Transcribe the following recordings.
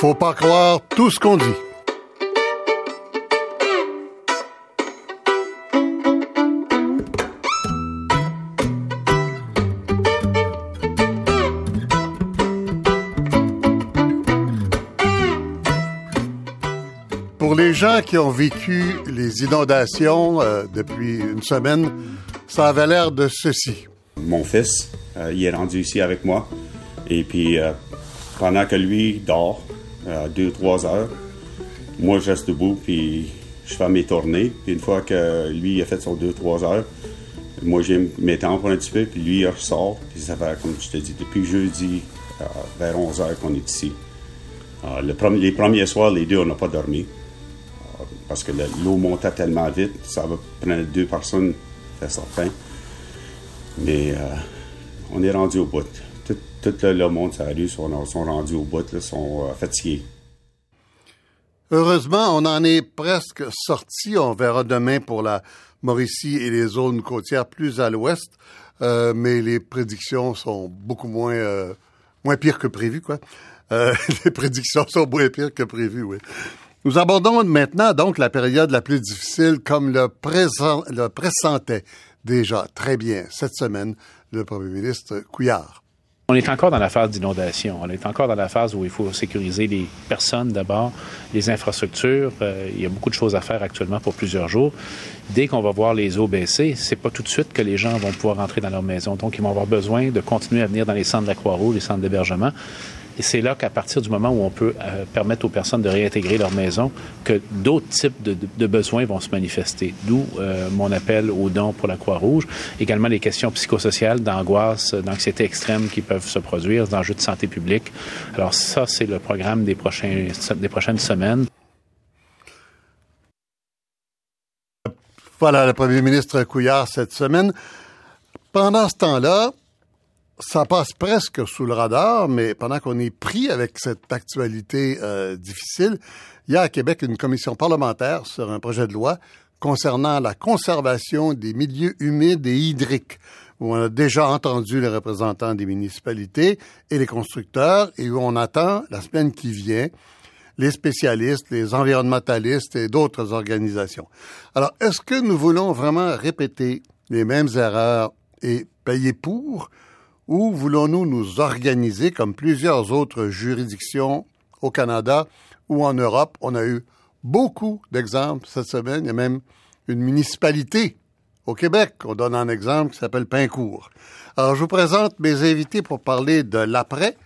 Faut pas croire tout ce qu'on dit. Pour les gens qui ont vécu les inondations euh, depuis une semaine, ça avait l'air de ceci. Mon fils, euh, il est rendu ici avec moi. Et puis, euh, pendant que lui dort, deux, trois heures, moi, je reste debout, puis je fais mes tournées. Puis une fois que lui a fait son deux, trois heures, moi, j'ai mes temps pour un petit peu, puis lui, il ressort. Puis ça fait, comme je te dis, depuis jeudi, euh, vers 11 heures qu'on est ici. Euh, les premiers soirs, les deux, on n'a pas dormi. Euh, parce que le- l'eau montait tellement vite, ça va prendre deux personnes, c'est certain. Mais on est rendu au bout. Tout, le, monde sur la rue sont, rendus au bout, là, sont euh, fatigués. Heureusement, on en est presque sorti. On verra demain pour la Mauricie et les zones côtières plus à l'ouest. Euh, mais les prédictions sont beaucoup moins euh, moins pires que prévu, quoi. Les prédictions sont moins pires que prévu, oui. Nous abordons maintenant donc la période la plus difficile comme le, le pressentait déjà très bien cette semaine le premier ministre Couillard. On est encore dans la phase d'inondation. On est encore dans la phase où il faut sécuriser les personnes d'abord, les infrastructures. Euh, il y a beaucoup de choses à faire actuellement pour plusieurs jours. Dès qu'on va voir les eaux baisser, c'est pas tout de suite que les gens vont pouvoir rentrer dans leur maison. Donc, ils vont avoir besoin de continuer à venir dans les centres de la Croix-Rouge, les centres d'hébergement. Et c'est là qu'à partir du moment où on peut euh, permettre aux personnes de réintégrer leur maison, que d'autres types de, de- besoins vont se manifester. D'où euh, mon appel aux dons pour la Croix-Rouge. Également les questions psychosociales, d'angoisse, d'anxiété extrême qui peuvent se produire, d'enjeux de santé publique. Alors ça, c'est le programme des, prochains, des prochaines semaines. Voilà le premier ministre Couillard cette semaine. Pendant ce temps-là, ça passe presque sous le radar, mais pendant qu'on est pris avec cette actualité euh, difficile, il y a à Québec une commission parlementaire sur un projet de loi concernant la conservation des milieux humides et hydriques, où on a déjà entendu les représentants des municipalités et les constructeurs, et où on attend la semaine qui vient les spécialistes, les environnementalistes et d'autres organisations. Alors, est-ce que nous voulons vraiment répéter les mêmes erreurs et payer pour, ou voulons-nous nous organiser comme plusieurs autres juridictions au Canada ou en Europe? On a eu beaucoup d'exemples cette semaine. Il y a même une municipalité au Québec, on donne un exemple qui s'appelle Pincourt. Alors, je vous présente mes invités pour parler de l'après,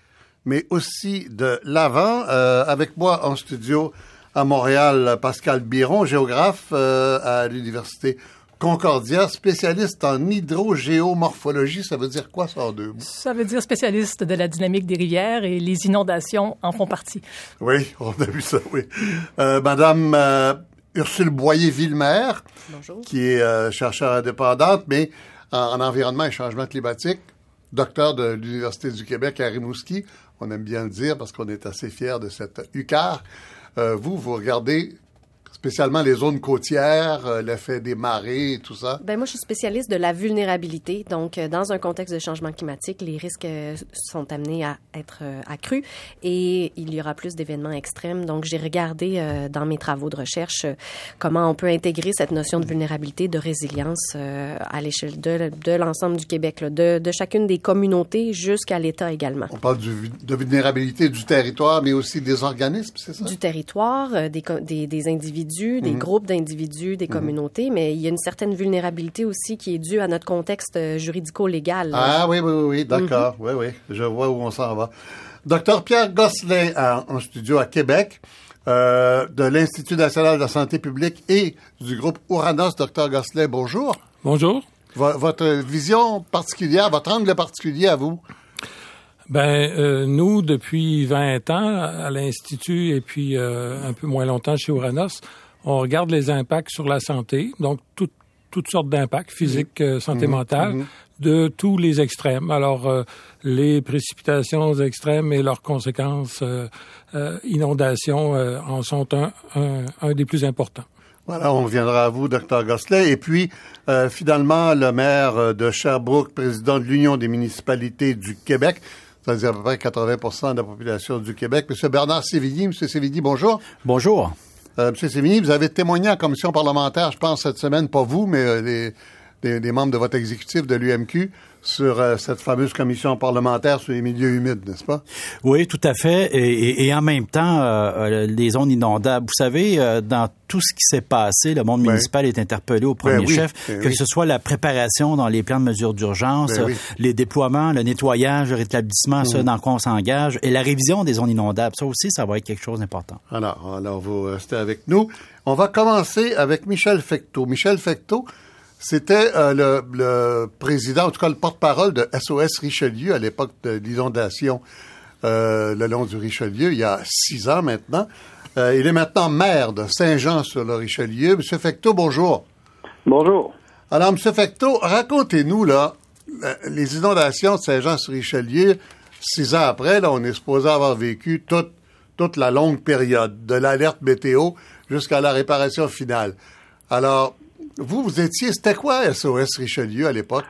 mais aussi de l'avant. Euh, avec moi en studio à Montréal, Pascal Biron, géographe euh, à l'Université Concordia, spécialiste en hydrogéomorphologie. Ça veut dire quoi, ça, en deux mots? Ça veut dire spécialiste de la dynamique des rivières et les inondations en font partie. Oui, on a vu ça, oui. Euh, Madame euh, Ursule Boyer-Villemer, qui est euh, chercheure indépendante, mais en, en environnement et changement climatique, docteur de l'Université du Québec à Rimouski. On aime bien le dire parce qu'on est assez fiers de cette. Euh, vous, vous regardez spécialement les zones côtières, euh, l'effet des marées et tout ça? Ben moi, je suis spécialiste de la vulnérabilité. Donc, euh, dans un contexte de changement climatique, les risques euh, sont amenés à être euh, accrus et il y aura plus d'événements extrêmes. Donc, j'ai regardé dans mes travaux de recherche comment on peut intégrer cette notion de vulnérabilité, de résilience à l'échelle de, de l'ensemble du Québec, là, de, de chacune des communautés jusqu'à l'État également. On parle du- de vulnérabilité du territoire, mais aussi des organismes, c'est ça? du territoire, des, co- des, des individus, des Mhm. groupes d'individus, des Mhm. communautés, mais il y a une certaine vulnérabilité aussi qui est due à notre contexte euh, juridico-légal. Ah oui, oui, oui, oui, d'accord. Oui, oui, je vois où on s'en va. Docteur Pierre Gosselin, en, en studio à Québec, euh, de l'Institut national de la santé publique et du groupe Ouranos. Docteur Gosselin, bonjour. Bonjour. Vo- votre vision particulière, votre angle particulier à vous? Ben euh, nous depuis 20 ans à l'Institut et puis euh, un peu moins longtemps chez Ouranos, on regarde les impacts sur la santé, donc tout- toutes sortes d'impacts physiques, euh, santé Mhm, mentale, mhm. de tous les extrêmes. Alors euh, les précipitations extrêmes et leurs conséquences, euh, euh, inondations, euh, en sont un, un, un des plus importants. Voilà, on reviendra à vous, docteur Gosselin. Et puis, euh, finalement, le maire de Sherbrooke, président de l'Union des municipalités du Québec, c'est-à-dire à peu près 80% de la population du Québec. Monsieur Bernard Sévigny, Monsieur Sévigny, bonjour. Bonjour. Euh, Monsieur Sévigny, vous avez témoigné en commission parlementaire, je pense, cette semaine, pas vous, mais euh, les, membres de votre exécutif de l'UMQ, sur euh, cette fameuse commission parlementaire sur les milieux humides, n'est-ce pas? Oui, tout à fait. Et, et, et en même temps, euh, les zones inondables. Vous savez, euh, dans tout ce qui s'est passé, le monde Oui. municipal est interpellé au premier Ben oui, chef, ben que oui. ce soit la préparation dans les plans de mesures d'urgence, Ben euh, les déploiements, le nettoyage, le rétablissement, ce Mhm. dans quoi on s'engage, et la révision des zones inondables. Ça aussi, ça va être quelque chose d'important. Alors, alors, vous restez avec nous. On va commencer avec Michel Fecteau. Michel Fecteau, c'était euh, le, le président, en tout cas le porte-parole de SOS Richelieu à l'époque de l'inondation euh, le long du Richelieu, il y a six ans maintenant. Euh, il est maintenant maire de Saint-Jean-sur-le-Richelieu. Monsieur Fecteau, bonjour. Bonjour. Alors, Monsieur Fecteau, racontez-nous, là, les inondations de Saint-Jean-sur-Richelieu, six ans après, là, on est supposé avoir vécu toute, toute la longue période, de l'alerte météo jusqu'à la réparation finale. Alors, vous, vous étiez, c'était quoi SOS Richelieu à l'époque?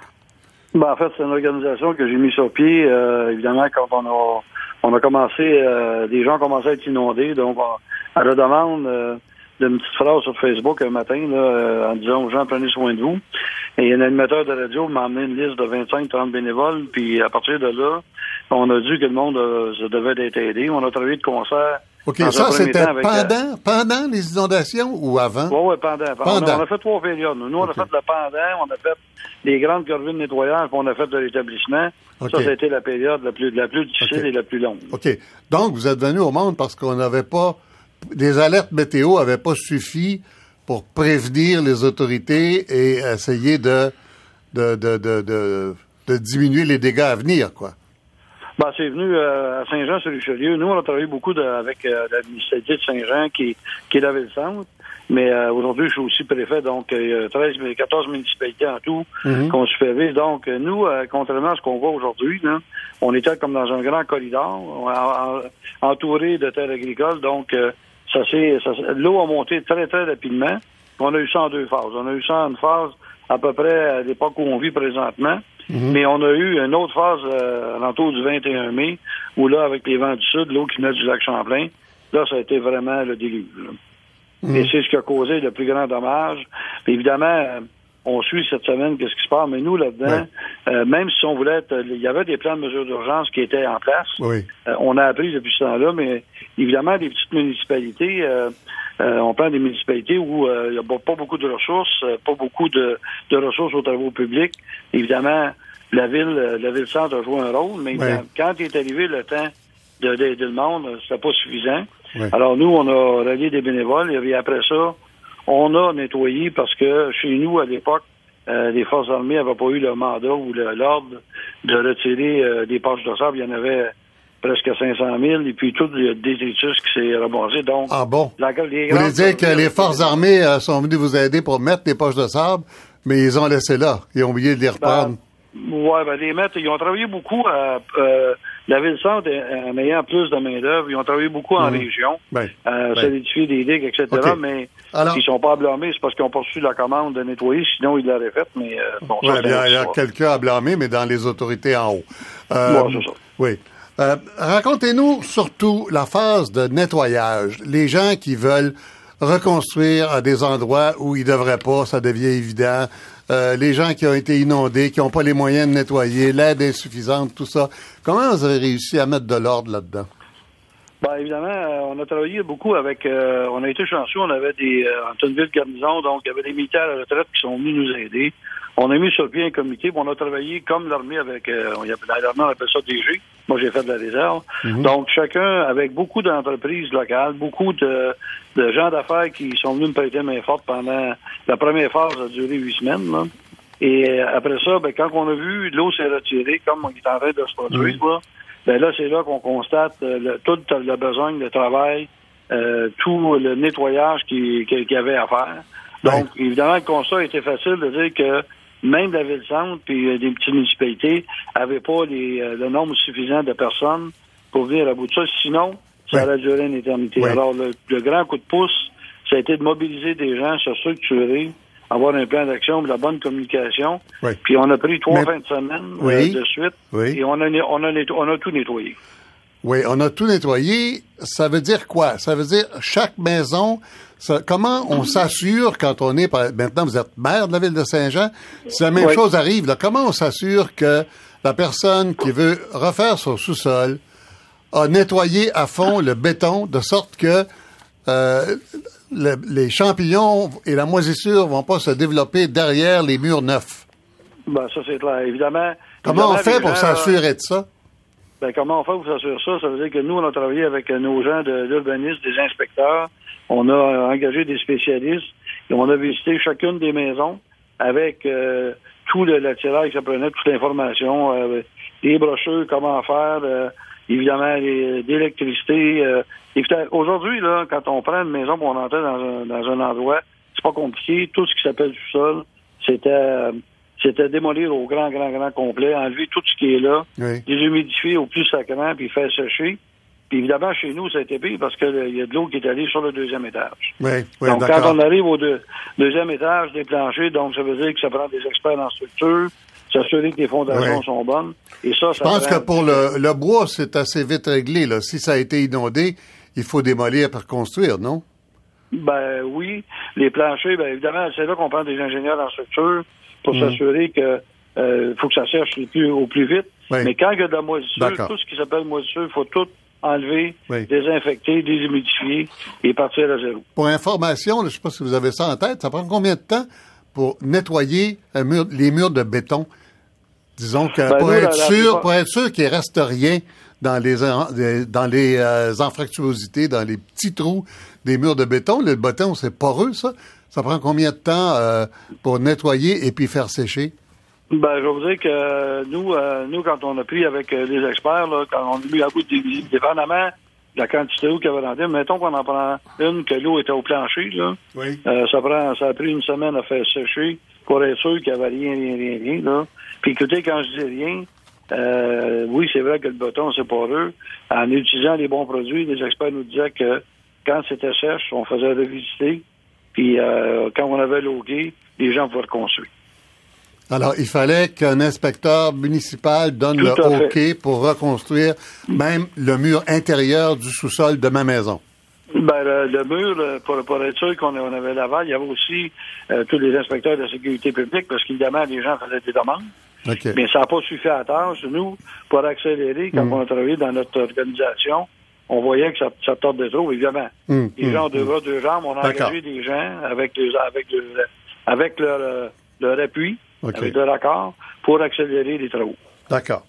Ben, en fait, c'est une organisation que j'ai mis sur pied. euh, évidemment, quand on a, on a commencé, euh, des gens commençaient à être inondés. Donc, on- à la demande euh, d'une petite phrase sur Facebook un matin, en disant aux gens, prenez soin de vous. Et un animateur de radio m'a amené une liste de 25-30 bénévoles. Puis, à partir de là, on a dit que le monde devait d'être aidé. On a travaillé de concert. OK, dans ça, c'était avec, euh, pendant, pendant les inondations ou avant? Oui, oui, pendant. Pendant. a, on a fait trois périodes. Nous, on a fait le pendant, on a fait les grandes corvées de nettoyage, puis on a fait de l'établissement. OK. Ça, c'était la période la plus, la plus difficile et la plus longue. OK. Donc, vous êtes venu au monde parce qu'on n'avait pas, des alertes météo n'avaient pas suffi pour prévenir les autorités et essayer de, de, de, de, de, de diminuer les dégâts à venir, quoi. Ben, c'est venu euh, à Saint-Jean-sur-Richelieu. Nous, on a travaillé beaucoup de- avec euh, la municipalité de Saint-Jean, qui, qui est la ville-centre. Mais euh, aujourd'hui, je suis aussi préfet, donc euh, il y a 13, 14 municipalités en tout Mhm. qu'on supervise. Donc, euh, nous, euh, contrairement à ce qu'on voit aujourd'hui, là, on était comme dans un grand corridor, en- en- entouré de terres agricoles. Donc, euh, ça ça s'est- l'eau a monté très, très rapidement. On a eu ça en deux phases. On a eu ça en une phase à peu près à l'époque où on vit présentement. Mais on a eu une autre phase euh, alentour du 21 mai, où là, avec les vents du sud, l'eau qui venait du lac Champlain, là, ça a été vraiment le déluge. là. Et c'est ce qui a causé le plus grand dommage. Évidemment, euh, on suit cette semaine qu'est-ce qui se passe, mais nous, là-dedans, euh, même si on voulait être... Il y avait des plans de mesures d'urgence qui étaient en place. Oui. Euh, on a appris depuis ce temps-là, mais évidemment, les petites municipalités, euh, euh, on prend des municipalités où euh, il n'y a pas beaucoup de ressources, euh, pas beaucoup de, de ressources aux travaux publics. Évidemment, la ville, la ville-centre a joué un rôle, mais Ouais. quand est arrivé le temps de- d'aider le monde, c'était pas suffisant. Ouais. Alors nous, on a rallié des bénévoles, et après ça, on a nettoyé parce que chez nous, à l'époque, euh, les forces armées n'avaient pas eu le mandat ou l'ordre de retirer euh, des poches de sable. Il y en avait presque 500 000, et puis tout le détritus qui s'est ramassé. Donc, Ah bon? la- les Vous voulez dire que les forces armées euh, sont venues vous aider pour mettre des poches de sable, mais ils ont laissé là. Ils ont oublié de les reprendre. Ouais, ben les maîtres, ils ont travaillé beaucoup à euh, la ville-centre euh, en ayant plus de main-d'œuvre. Ils ont travaillé beaucoup en Mhm. région, Ben, euh, ben. solidifier des digues, etc. Mais Alors- ils sont pas blâmés, c'est parce qu'ils ont pas reçu la commande de nettoyer, sinon ils l'auraient fait. Mais euh, bon, Ouais, bien, il y a quelqu'un à blâmer, mais dans les autorités en haut. Euh, Ouais, c'est ça. Oui. Euh, Racontez-nous surtout la phase de nettoyage. Les gens qui veulent reconstruire à des endroits où ils devraient pas, ça devient évident. Euh, les gens qui ont été inondés, qui n'ont pas les moyens de nettoyer, l'aide insuffisante, tout ça. Comment vous avez réussi à mettre de l'ordre là-dedans? Ben, évidemment, euh, on a travaillé beaucoup avec. euh, on a été chanceux, on avait des. Euh, en ville garnison, donc il y avait des militaires à la retraite qui sont venus nous aider. On a mis sur pied un comité, puis on a travaillé comme l'armée avec. Euh, on l'armée, on appelle ça DG. Moi, j'ai fait de la réserve. Donc, chacun avec beaucoup d'entreprises locales, beaucoup de, de gens d'affaires qui sont venus me prêter main forte pendant. La première phase a duré huit semaines. Là. Et euh, après ça, ben, quand on a vu l'eau s'est retirée, comme on est en train de se produire, là, ben là, c'est là qu'on constate euh, le, tout le besoin, le travail, euh, tout le nettoyage qu'il qui, qu'il y avait à faire. Donc, évidemment, le constat était facile de dire que même la ville-centre puis euh, des petites municipalités n'avaient pas les, euh, le nombre suffisant de personnes pour venir à bout de ça. Sinon, ça Ouais. aurait duré une éternité. Ouais. Alors, le, le grand coup de pouce, ça a été de mobiliser des gens, se structurer, avoir un plan d'action, de la bonne communication. Oui. Puis on a pris trois Mais- fins de semaine euh, Oui. de suite Oui. et on a, on, a, on a tout nettoyé. Oui, on a tout nettoyé. Ça veut dire quoi? Ça veut dire chaque maison, ça- comment on s'assure quand on est, maintenant vous êtes maire de la ville de Saint-Jean, si la même Oui. chose arrive, là, comment on s'assure que la personne qui veut refaire son sous-sol a nettoyé à fond le béton de sorte que euh, le- les champignons et la moisissure vont pas se développer derrière les murs neufs? Ben, ça, c'est clair. Évidemment. Comment on fait pour s'assurer de ça? Ben, comment on fait pour s'assurer ça? Ça veut dire que nous, on a travaillé avec euh, nos gens de l'urbanisme, des inspecteurs. On a euh, engagé des spécialistes et on a visité chacune des maisons avec euh, tout le l'attirail que ça prenait, toute l'information, euh, les brochures, comment faire, euh, évidemment, les- d'électricité. Euh, Écoutez, Aujourd'hui, là, quand on prend une maison pour on entrer dans un, dans un endroit, c'est pas compliqué. Tout ce qui s'appelle du sol, c'était euh, c'était démolir au grand, grand, grand complet, enlever tout ce qui est là, Oui. déshumidifier au plus sacrant, puis faire sécher. Puis évidemment, chez nous, ça a été pire parce qu'il y a de l'eau qui est allée sur le deuxième étage. Oui, oui, donc, quand on arrive au deux- deuxième étage des planchers, donc ça veut dire que ça prend des experts en structure, s'assurer que les fondations Oui. sont bonnes. Et ça, Je ça pense que pour le, le bois, c'est assez vite réglé. Là. Si ça a été inondé, il faut démolir pour construire, non? Ben oui. Les planchers, ben évidemment, c'est là qu'on prend des ingénieurs en structure pour Mm. s'assurer que euh, faut que ça sèche le plus, au plus vite. Oui. Mais quand il y a de la moisissure, tout ce qui s'appelle moisissure, il faut tout enlever, Oui. désinfecter, déshumidifier et partir à zéro. Pour information, je ne sais pas si vous avez ça en tête, ça prend combien de temps pour nettoyer mur- les murs de béton? Disons que Ben, pour, nous, être la- la sûr, pour être sûr qu'il ne reste rien dans les, dans les euh, anfractuosités, dans les petits trous des murs de béton, le béton, c'est poreux, ça. Ça prend combien de temps euh, pour nettoyer et puis faire sécher? Ben, je vais vous dire que nous, euh, nous, quand on a pris avec euh, les experts, là, quand on a mis à bout des dépendamment de la quantité d'eau qu'il y avait dans le mettons qu'on en prend une que l'eau était au plancher, là, Oui. euh, ça prend, ça a pris une semaine à faire sécher pour être sûr qu'il n'y avait rien, rien, rien, rien, là. Puis écoutez, quand je dis rien, euh, oui, c'est vrai que le bâton, c'est poreux. En utilisant les bons produits, les experts nous disaient que quand c'était sèche, on faisait revisiter. Puis euh, quand on avait gay, les gens pouvaient reconstruire. Alors, il fallait qu'un inspecteur municipal donne Tout le fait. OK pour reconstruire même le mur intérieur du sous-sol de ma maison. Ben, le, le mur, euh, pour, pour être sûr qu'on on avait l'aval, il y avait aussi euh, tous les inspecteurs de la sécurité publique, parce qu'évidemment, les gens faisaient des demandes. OK. Mais ça n'a pas suffi à tâche. Nous, pour accélérer, quand Mm. on a travaillé dans notre organisation, on voyait que ça, ça tordait trop, évidemment. Mm, Les mm, gens ont deux mm. bras, deux jambes. On a engagé des gens avec, les- avec, le- avec leur, euh, leur appui, OK. avec leur accord, pour accélérer les travaux. D'accord.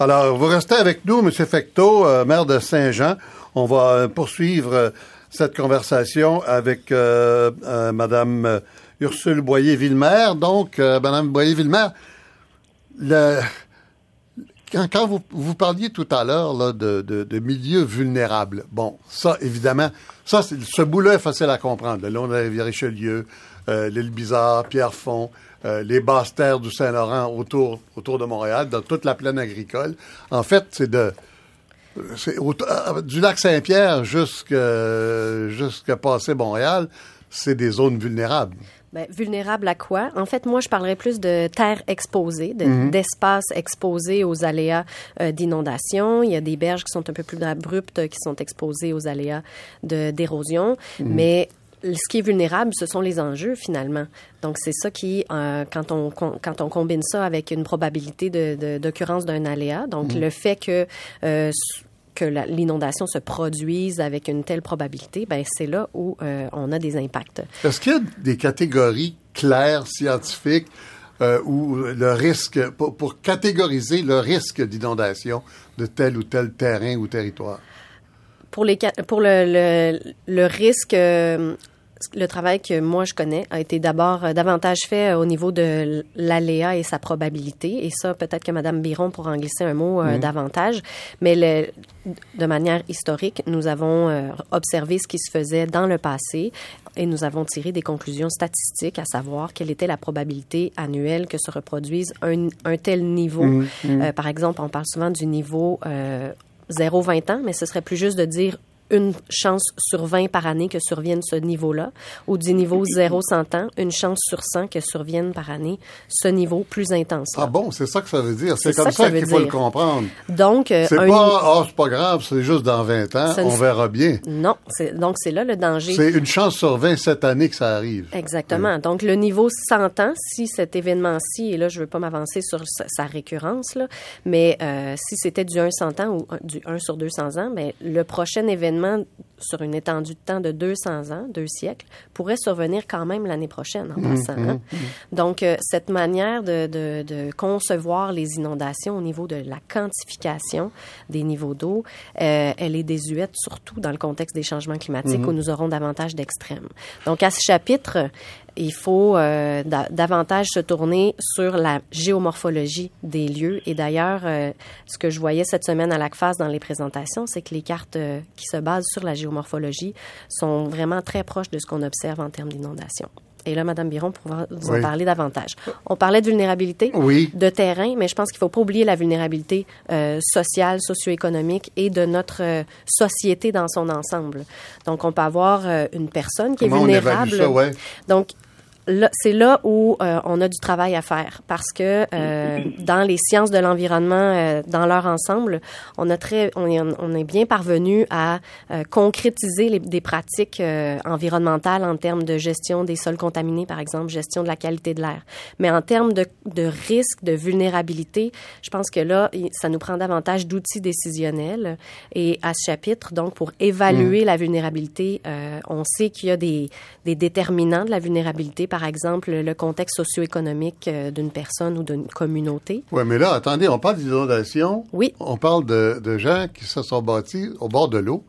Alors, vous restez avec nous, M. Fecteau, euh, maire de Saint-Jean. On va euh, poursuivre euh, cette conversation avec Mme euh, Ursule Boyer-Villemer. Donc, Mme Boyer-Villemer, quand, vous, parliez tout à l'heure là, de, milieux vulnérables, bon, ça, évidemment, ça, ce bout-là est facile à comprendre. De la rivière Richelieu, euh, l'île Bizarre, Pierrefonds, euh, les basses terres du Saint-Laurent autour, de Montréal, dans toute la plaine agricole. En fait, c'est de euh, du lac Saint-Pierre jusqu'à passer Montréal, c'est des zones vulnérables. Ben, vulnérable à quoi? En fait, moi, je parlerais plus de terres exposées, de- Mhm. exposés aux aléas euh, d'inondation. Il y a des berges qui sont un peu plus abruptes, qui sont exposées aux aléas d'érosion. Mhm. Mais ce qui est vulnérable, ce sont les enjeux, finalement. Donc, c'est ça qui, euh, quand, on, con- quand on combine ça avec une probabilité de- d'occurrence d'un aléa, donc Mhm. le fait que... euh, que l'inondation se produise avec une telle probabilité, ben c'est là où euh, on a des impacts. Est-ce qu'il y a des catégories claires, scientifiques, euh, où le risque, pour, pour catégoriser le risque d'inondation de tel ou tel terrain ou territoire? Pour, les, pour le, le, le risque, euh, le travail que moi je connais a été d'abord euh, davantage fait euh, au niveau de l'aléa et sa probabilité. Et ça, peut-être que Mme Biron pourra en glisser un mot euh, davantage. Mais le, de manière historique, nous avons euh, observé ce qui se faisait dans le passé et nous avons tiré des conclusions statistiques, à savoir quelle était la probabilité annuelle que se reproduise un, un tel niveau. Mhm. Euh, par exemple, on parle souvent du niveau euh, 0-20 ans, mais ce serait plus juste de dire une chance sur 20 par année que survienne ce niveau-là, ou du niveau 0-100 ans, une chance sur 100 que survienne par année ce niveau plus intense. Ah bon, c'est ça que ça veut dire. C'est comme ça, qu'il faut le comprendre. Donc, euh, c'est pas, oh, c'est pas grave, c'est juste dans 20 ans, on verra bien. Non, donc c'est là le danger. C'est une chance sur 20 cette année que ça arrive. Exactement. Donc, le niveau 100 ans, si cet événement-ci, et là, je veux pas m'avancer sur sa, récurrence, là, mais euh, si c'était du 1 100 ans ou du 1 sur 200 ans, ben, le prochain événement sur une étendue de temps de 200 ans, deux siècles, pourrait survenir quand même l'année prochaine en mmh, passant. Hein. Mmh, mmh. Donc, euh, cette manière de, de, de, concevoir les inondations au niveau de la quantification des niveaux d'eau, euh, elle est désuète surtout dans le contexte des changements climatiques où nous aurons davantage d'extrêmes. Donc, à ce chapitre, il faut euh, davantage se tourner sur la géomorphologie des lieux. Et d'ailleurs, euh, ce que je voyais cette semaine à l'ACFAS dans les présentations, c'est que les cartes euh, qui se basent sur la géomorphologie sont vraiment très proches de ce qu'on observe en termes d'inondation. Et là, Mme Biron pourra vous en parler davantage. On parlait de vulnérabilité, de terrain, mais je pense qu'il ne faut pas oublier la vulnérabilité sociale, socio-économique et de notre société dans son ensemble. Donc, on peut avoir une personne qui est vulnérable. ça, ouais. Donc, c'est là où euh, on a du travail à faire parce que euh, dans les sciences de l'environnement, euh, dans leur ensemble, on a très, on est, on est bien parvenu à concrétiser les, des pratiques environnementales en termes de gestion des sols contaminés, par exemple, gestion de la qualité de l'air. Mais en termes de, de risque, de vulnérabilité, je pense que là, ça nous prend davantage d'outils décisionnels. Et à ce chapitre, donc, pour évaluer mm. la vulnérabilité, on sait qu'il y a des, des déterminants de la vulnérabilité par exemple, le contexte socio-économique euh, d'une personne ou d'une communauté. Oui, mais là, attendez, on parle d'inondation. Oui. On parle de, de, gens qui se sont bâtis au bord de l'eau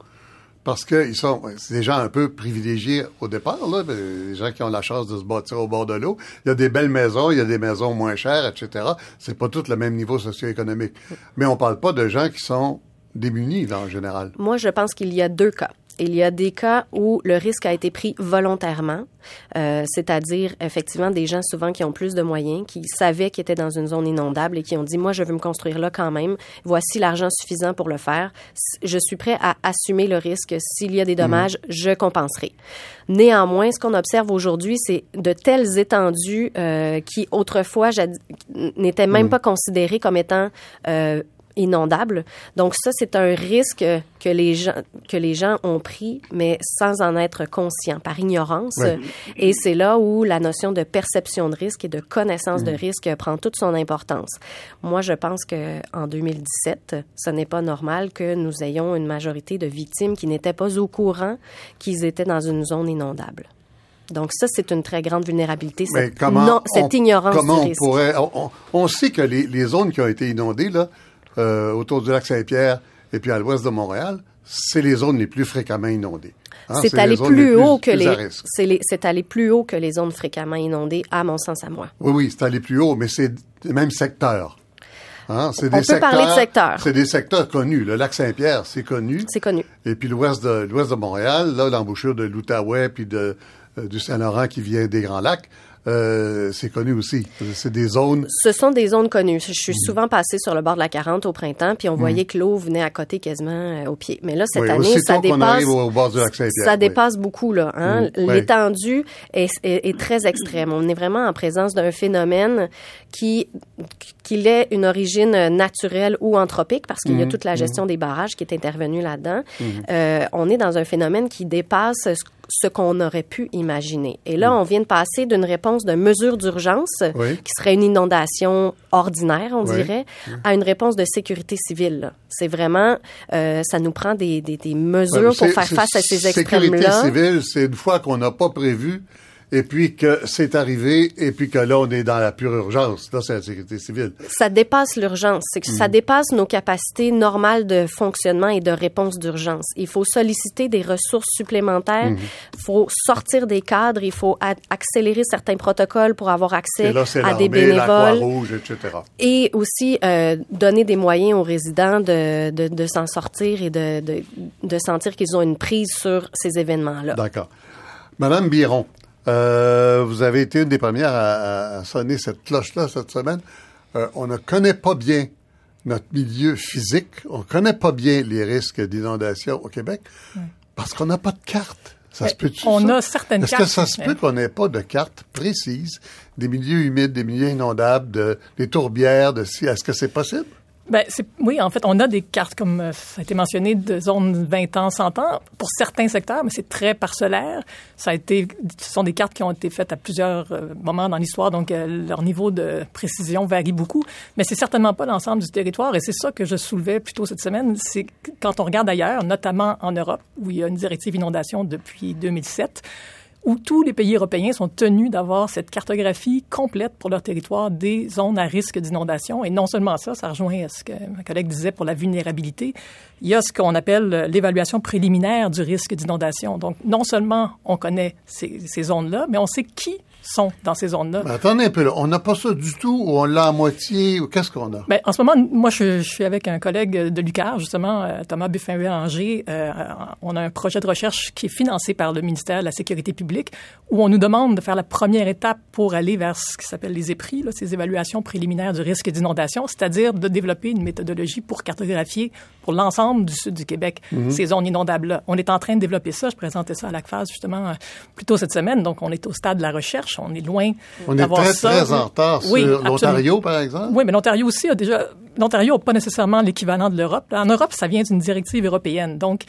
parce qu'ils sont c'est des gens un peu privilégiés au départ, là, des gens qui ont la chance de se bâtir au bord de l'eau. Il y a des belles maisons, il y a des maisons moins chères, etc. C'est pas tout le même niveau socio-économique. Mais on parle pas de gens qui sont démunis, là, en général. Moi, je pense qu'il y a deux cas. Il y a des cas où le risque a été pris volontairement, euh, c'est-à-dire effectivement des gens souvent qui ont plus de moyens, qui savaient qu'ils étaient dans une zone inondable et qui ont dit moi je veux me construire là quand même. Voici l'argent suffisant pour le faire. Je suis prêt à assumer le risque. S'il y a des dommages, mmh. je compenserai. Néanmoins, ce qu'on observe aujourd'hui, c'est de telles étendues euh, qui autrefois n'étaient même mmh. pas considérées comme étant euh, inondable. Donc ça, c'est un risque que les gens que les gens ont pris, mais sans en être conscients, par ignorance. Et c'est là où la notion de perception de risque et de connaissance de mm. risque prend toute son importance. Moi, je pense que en 2017, ce n'est pas normal que nous ayons une majorité de victimes qui n'étaient pas au courant qu'ils étaient dans une zone inondable. Donc ça, c'est une très grande vulnérabilité, cette, non, cette ignorance comment du risque. On, pourrait, on, on, sait que les, les zones qui ont été inondées, là, euh, autour du lac Saint-Pierre et puis à l'ouest de Montréal, c'est les zones les plus fréquemment inondées. Hein, c'est allé plus haut que les, c'est allé plus haut que les zones fréquemment inondées, à mon sens à moi. Oui, oui, c'est allé plus haut, mais c'est le même secteur. Hein, c'est des peut secteurs, parler de secteurs. C'est des secteurs connus. Le lac Saint-Pierre, c'est connu. C'est connu. Et puis l'ouest de l'ouest de Montréal, là, l'embouchure de l'Outaouais puis de euh, du Saint-Laurent qui vient des Grands Lacs. Euh, c'est connu aussi. C'est des zones. Ce sont des zones connues. Je suis mm. souvent passée sur le bord de la 40 au printemps, puis on mm. voyait que l'eau venait à côté quasiment euh, au pied. Mais là, cette année, ça dépasse. Au bord du lac ça dépasse beaucoup là. Hein? Mm. L'étendue est, est, très extrême. On est vraiment en présence d'un phénomène qui qu'il ait une origine naturelle ou anthropique, parce qu'il y a toute la gestion des barrages qui est intervenue là-dedans. Euh, on est dans un phénomène qui dépasse ce qu'on aurait pu imaginer. Et là, on vient de passer d'une réponse de mesure d'urgence, qui serait une inondation ordinaire, on dirait, à une réponse de sécurité civile. C'est vraiment, euh, ça nous prend des, des, des mesures pour faire face à ces extrêmes-là. Sécurité civile, c'est une fois qu'on n'a pas prévu et puis que c'est arrivé, et puis que là, on est dans la pure urgence. Là, c'est la sécurité civile. Ça dépasse l'urgence. C'est que ça mm. dépasse nos capacités normales de fonctionnement et de réponse d'urgence. Il faut solliciter des ressources supplémentaires. Mm-hmm. Il faut sortir des cadres. Il faut accélérer certains protocoles pour avoir accès à des bénévoles. Rouge, etc. Et aussi euh, donner des moyens aux résidents de, de, de s'en sortir et de, de, de sentir qu'ils ont une prise sur ces événements-là. D'accord. Madame Biron, euh, vous avez été une des premières à, sonner cette cloche-là cette semaine. Euh, on ne connaît pas bien notre milieu physique. On connaît pas bien les risques d'inondation au Québec parce qu'on n'a pas de carte. Ça se peut on a certaines Est-ce que cartes, ça se peut qu'on n'ait pas de carte précise des milieux humides, des milieux inondables, de, des tourbières, de si, est-ce que c'est possible? Ben, oui, en fait, on a des cartes, comme euh, ça a été mentionné, de zones 20 ans, 100 ans pour certains secteurs, mais c'est très parcellaire. Ça a été, ce sont des cartes qui ont été faites à plusieurs euh, moments dans l'histoire, donc euh, leur niveau de précision varie beaucoup. Mais c'est certainement pas l'ensemble du territoire, et c'est ça que je soulevais plus tôt cette semaine. C'est quand on regarde ailleurs, notamment en Europe, où il y a une directive inondation depuis 2007, où tous les pays européens sont tenus d'avoir cette cartographie complète pour leur territoire des zones à risque d'inondation. Et non seulement ça, ça rejoint ce que ma collègue disait pour la vulnérabilité. Il y a ce qu'on appelle euh, l'évaluation préliminaire du risque d'inondation. Donc, non seulement on connaît ces, ces zones-là, mais on sait qui sont dans ces zones-là. Mais attendez un peu, là. On n'a pas ça du tout, ou on l'a à moitié, ou qu'est-ce qu'on a? Ben, en ce moment, moi, je, je suis avec un collègue de l'UQAR, justement, euh, Thomas Buffin-Bélanger. Euh, on a un projet de recherche qui est financé par le ministère de la Sécurité publique, où on nous demande de faire la première étape pour aller vers ce qui s'appelle les EPRI, là, ces évaluations préliminaires du risque d'inondation, c'est-à-dire de développer une méthodologie pour cartographier pour l'ensemble du sud du Québec ces zones inondables-là. On est en train de développer ça. Je présentais ça à l'ACFAS, justement, euh, plus tôt cette semaine. Donc, on est au stade de la recherche. On est loin On est très, ça. très en retard Oui, sur absolument. l'Ontario, par exemple. Oui, mais l'Ontario aussi a déjà. L'Ontario n'a pas nécessairement l'équivalent de l'Europe. En Europe, ça vient d'une directive européenne. Donc,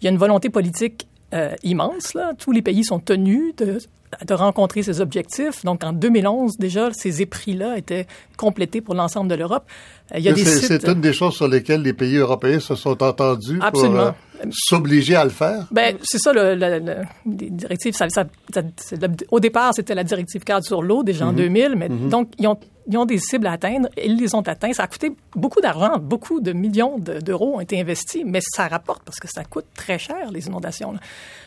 il y a une volonté politique euh, immense. Là. Tous les pays sont tenus de, de rencontrer ces objectifs. Donc, en 2011, déjà, ces épris-là étaient complétés pour l'ensemble de l'Europe. Euh, il y a des C'est sites. c'est une des choses sur lesquelles les pays européens se sont entendus Absolument. pour euh, s'obliger à le faire. Ben, c'est ça, le, le, le- les directives. Ça, ça- ça- c'est le- au départ, c'était la directive cadre sur l'eau, déjà en 2000, mais donc, ils ont, ils ont des cibles à atteindre, ils les ont atteints. Ça a coûté beaucoup d'argent, beaucoup de millions de- d'euros ont été investis, mais ça rapporte parce que ça coûte très cher, les inondations. là.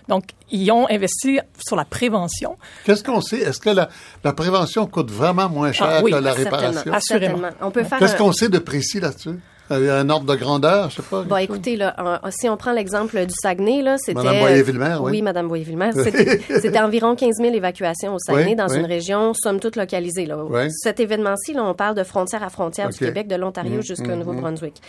Donc, ils ont investi sur la prévention. Qu'est-ce qu'on sait? Est-ce que la, la prévention coûte vraiment moins cher Ah oui, que la réparation? Assurément. Certainement. On peut faire Qu'est-ce un- qu'on sait de précis là-dessus? Euh, Un ordre de grandeur, je sais pas. Bon, écoutez, là, en- si on prend l'exemple du Saguenay, là, c'était... Madame Boyer-Villemer, oui. Oui, Madame Boyer-Villemer. C'était environ 15 000 évacuations au Saguenay Oui, dans oui. une région, somme toute, localisée. Là. Oui. Cet événement-ci, là, on parle de frontière à frontière du Québec, de l'Ontario Mmh, jusqu'au mmh, Nouveau-Brunswick.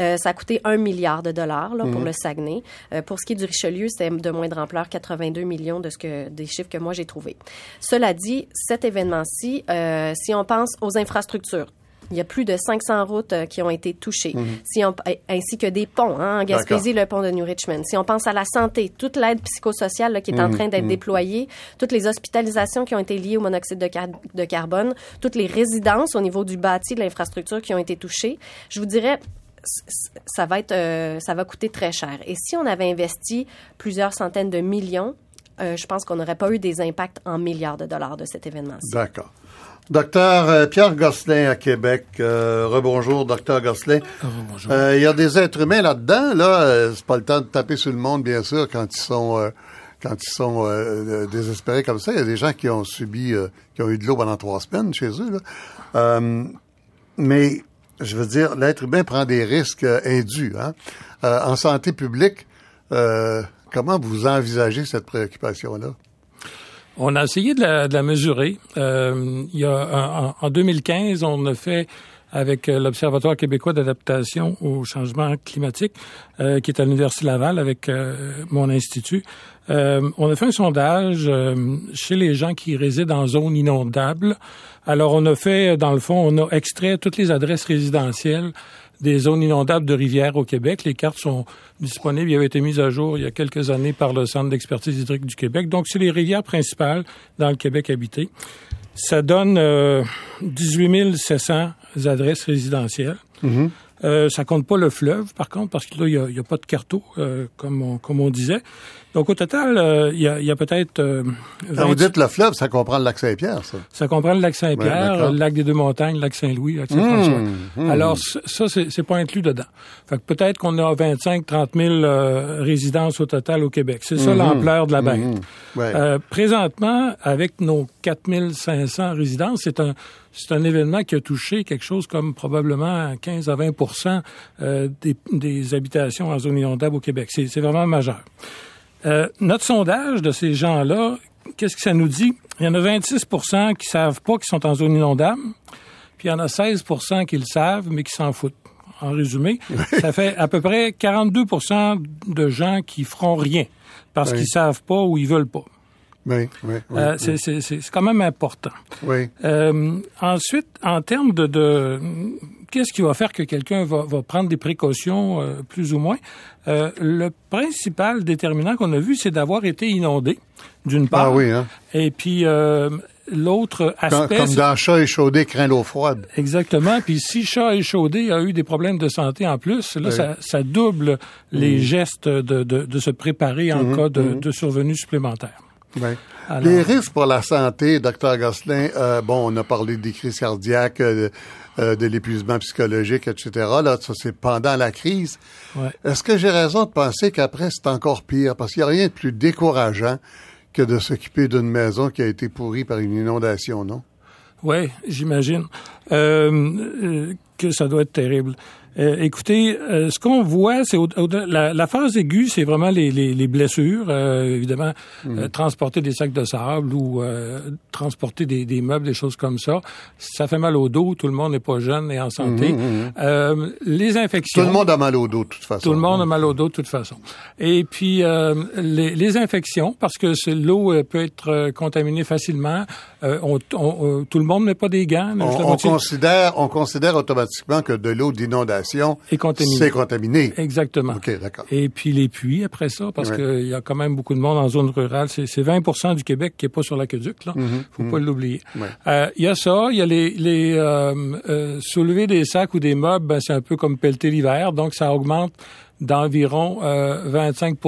Euh, ça a coûté un milliard de dollars là, pour Mmh. le Saguenay. Euh, pour ce qui est du Richelieu, c'était de moindre ampleur, 82 millions de ce que, des chiffres que moi j'ai trouvés. Cela dit, cet événement-ci, euh, si on pense aux infrastructures, il y a plus de 500 routes euh, qui ont été touchées, si on, eh, ainsi que des ponts. Hein, en Gaspésie, le pont de New Richmond. Si on pense à la santé, toute l'aide psychosociale là, qui est en train d'être déployée, toutes les hospitalisations qui ont été liées au monoxyde de, car- de carbone, toutes les résidences au niveau du bâti, de l'infrastructure qui ont été touchées, je vous dirais, ça va être, euh, ça va coûter très cher. Et si on avait investi plusieurs centaines de millions, euh, je pense qu'on n'aurait pas eu des impacts en milliards de dollars de cet événement-ci. D'accord. Docteur euh, Pierre Gosselin à Québec. Euh, rebonjour, docteur Gosselin. bonjour. Euh, Il y a des êtres humains là-dedans. Là, euh, c'est pas le temps de taper sur le monde, bien sûr, quand ils sont euh, quand ils sont désespérés comme ça. Il y a des gens qui ont subi, euh, qui ont eu de l'eau pendant trois semaines chez eux. Là. Euh, mais je veux dire, l'être humain prend des risques indus. Hein? Euh, en santé publique, euh, comment vous envisagez cette préoccupation-là? On a essayé de la, mesurer. Euh, il y a, en, en 2015, on a fait avec euh, l'Observatoire québécois d'adaptation au changement climatique, euh, qui est à l'Université Laval avec mon institut. On a fait un sondage chez les gens qui résident en zone inondable. Alors, on a fait, dans le fond, on a extrait toutes les adresses résidentielles des zones inondables de rivières au Québec. Les cartes sont disponibles. Il avait été mises à jour il y a quelques années par le Centre d'expertise hydrique du Québec. Donc, c'est les rivières principales dans le Québec habité. Ça donne euh, 18 700 adresses résidentielles. Euh, ça compte pas le fleuve, par contre, parce que là, il n'y a, pas de carto, euh, comme, on, comme on disait. Donc, au total, euh, il y a, peut-être... euh, Quand vous 20 dites le fleuve, ça comprend le lac Saint-Pierre, ça. ça comprend le lac Saint-Pierre, le lac des Deux-Montagnes, le lac Saint-Louis, le lac Saint-François. mmh. Alors, ça, c'est pas inclus dedans. Fait que peut-être qu'on a 25 30 000 euh, résidences au total au Québec. C'est ça l'ampleur de la bête. Mmh. Ouais. Euh, présentement, avec nos 4500 résidences, c'est un c'est un événement qui a touché quelque chose comme probablement 15 à 20 euh, des, des habitations en zone inondable au Québec. C'est c'est vraiment majeur. Euh, notre sondage de ces gens-là, qu'est-ce que ça nous dit? Il y en a 26% qui savent pas qu'ils sont en zone inondable, puis il y en a 16% qui le savent, mais qui s'en foutent. en résumé, ça fait à peu près 42% de gens qui feront rien parce qu'ils savent pas ou ils veulent pas. Oui, oui, oui, Euh, c'est- c'est c'est quand même important. oui. Euh, ensuite, en termes de, de qu'est-ce qui va faire que quelqu'un va, va prendre des précautions euh, plus ou moins, euh, le principal déterminant qu'on a vu, c'est d'avoir été inondé, d'une part. Ah oui, hein. Et puis euh, l'autre aspect, comme dans chat échaudé craint l'eau froide. Exactement. Puis si chat échaudé a eu des problèmes de santé en plus, là, Oui. ça, ça double les gestes de, de, de se préparer en cas de, de survenue supplémentaire. Alors- Les risques pour la santé, docteur Gosselin, euh, bon, on a parlé des crises cardiaques, euh, euh, de l'épuisement psychologique, etc. Là, ça, c'est pendant la crise. Ouais. Est-ce que j'ai raison de penser qu'après, c'est encore pire? Parce qu'il n'y a rien de plus décourageant que de s'occuper d'une maison qui a été pourrie par une inondation, non? Oui, j'imagine que ça doit être terrible. Euh, écoutez, euh, ce qu'on voit, c'est la, la phase aiguë, c'est vraiment les, les, les blessures. euh, évidemment, euh, transporter des sacs de sable ou euh, transporter des, des meubles, des choses comme ça, ça fait mal au dos. Tout le monde n'est pas jeune et en santé. Euh, les infections. Tout le monde a mal au dos, de toute façon. Tout le monde a mal au dos de toute façon. Et puis euh, les, les infections, parce que l'eau peut être contaminée facilement. Euh, on, on- euh, tout le monde met pas des gants. mais On, considère, on considère automatiquement que de l'eau d'inondation, est contaminée. c'est contaminé. Exactement. OK, d'accord. Et puis les puits après ça, parce Ouais. qu'il y a quand même beaucoup de monde en zone rurale. C'est, c'est 20% du Québec qui est pas sur l'aqueduc, là. Faut pas l'oublier. Mm-hmm. Ouais. Euh, Il y a ça, il y a les, les soulever des sacs ou des meubles, ben, c'est un peu comme pelleter l'hiver, donc ça augmente d'environ euh, 25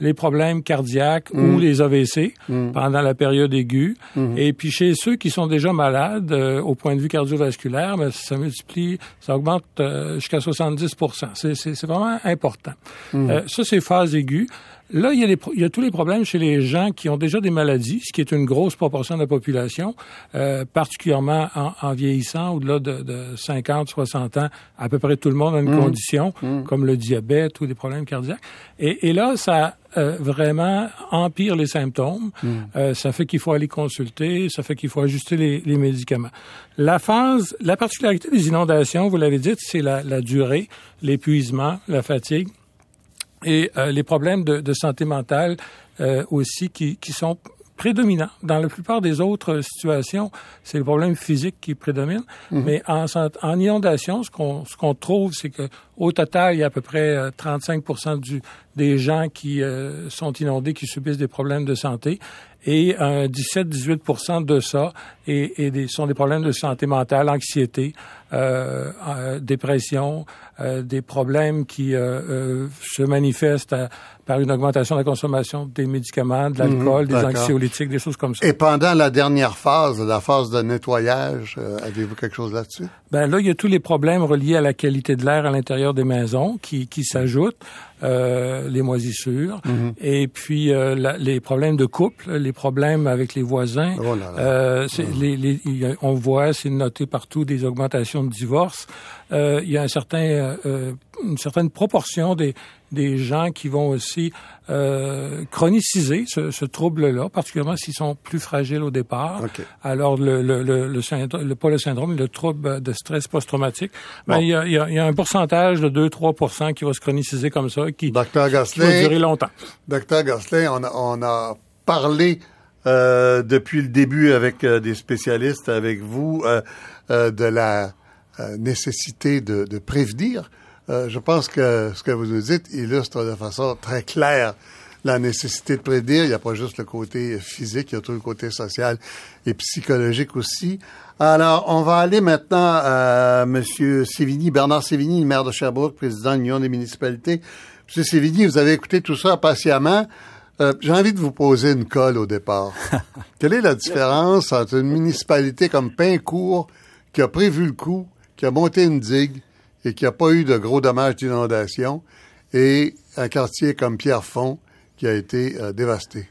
les problèmes cardiaques Mm. ou les AVC pendant la période aiguë. Mm-hmm. Et puis chez ceux qui sont déjà malades, euh, au point de vue cardiovasculaire, ben, ça multiplie, ça augmente euh, jusqu'à 70 C'est, c'est, c'est vraiment important. Euh, ça, c'est phase aiguë. Là, il y, a les il y a tous les problèmes chez les gens qui ont déjà des maladies, ce qui est une grosse proportion de la population, euh, particulièrement en, en vieillissant, au-delà de, de 50, 60 ans, à peu près tout le monde a une condition, comme le diabète ou des problèmes cardiaques. Et, et là, ça euh, vraiment empire les symptômes. Euh, ça fait qu'il faut aller consulter, ça fait qu'il faut ajuster les, les médicaments. La phase, la particularité des inondations, vous l'avez dit, c'est la, la durée, l'épuisement, la fatigue et euh, les problèmes de, de santé mentale euh, aussi qui, qui sont prédominants. Dans la plupart des autres situations, c'est les problèmes physiques qui prédominent. Mais en, inondation, ce qu'on ce qu'on trouve, c'est que au total, il y a à peu près euh, 35 du, des gens qui euh, sont inondés qui subissent des problèmes de santé. Et un 17-18% de ça et, et des, sont des problèmes de santé mentale, anxiété, euh, euh, dépression, euh, des problèmes qui euh, euh, se manifestent à- par une augmentation de la consommation des médicaments, de l'alcool, des d'accord. anxiolytiques, des choses comme ça. Et pendant la dernière phase, la phase de nettoyage, euh, avez-vous quelque chose là-dessus? Ben là, il y a tous les problèmes reliés à la qualité de l'air à l'intérieur des maisons qui, qui s'ajoutent, euh, les moisissures, et puis euh, la- les problèmes de couple, les problèmes avec les voisins. Oh là là. Euh, c'est- les- les- on voit, c'est noté partout, des augmentations de divorces. Euh, il y a un certain, euh, une certaine proportion des, des gens qui vont aussi euh, chroniciser ce, ce trouble-là, particulièrement s'ils sont plus fragiles au départ. OK. Alors, le, le, le, le, syndrome, le- pas le syndrome, le trouble de stress post-traumatique, ben, il, y a, il, y a, il y a un pourcentage de 2-3 qui va se chroniciser comme ça, qui, Docteur qui va durer longtemps. Docteur Gosselin, on a, on a parlé euh, depuis le début avec euh, des spécialistes, avec vous, euh, euh, de la nécessité de, de prévenir. Euh, je pense que ce que vous nous dites illustre de façon très claire la nécessité de prévenir. Il n'y a pas juste le côté physique, il y a tout le côté social et psychologique aussi. Alors, on va aller maintenant à Monsieur Sévigny, Bernard Sévigny, maire de Sherbrooke, président de l'Union des municipalités. Monsieur Sévigny, vous avez écouté tout ça patiemment. Euh, J'ai envie de vous poser une colle au départ. Quelle est la différence entre une municipalité comme Pincourt, qui a prévu le coup, qui a monté une digue et qui n'a pas eu de gros dommages d'inondation, et un quartier comme Pierrefonds, qui a été euh, dévasté?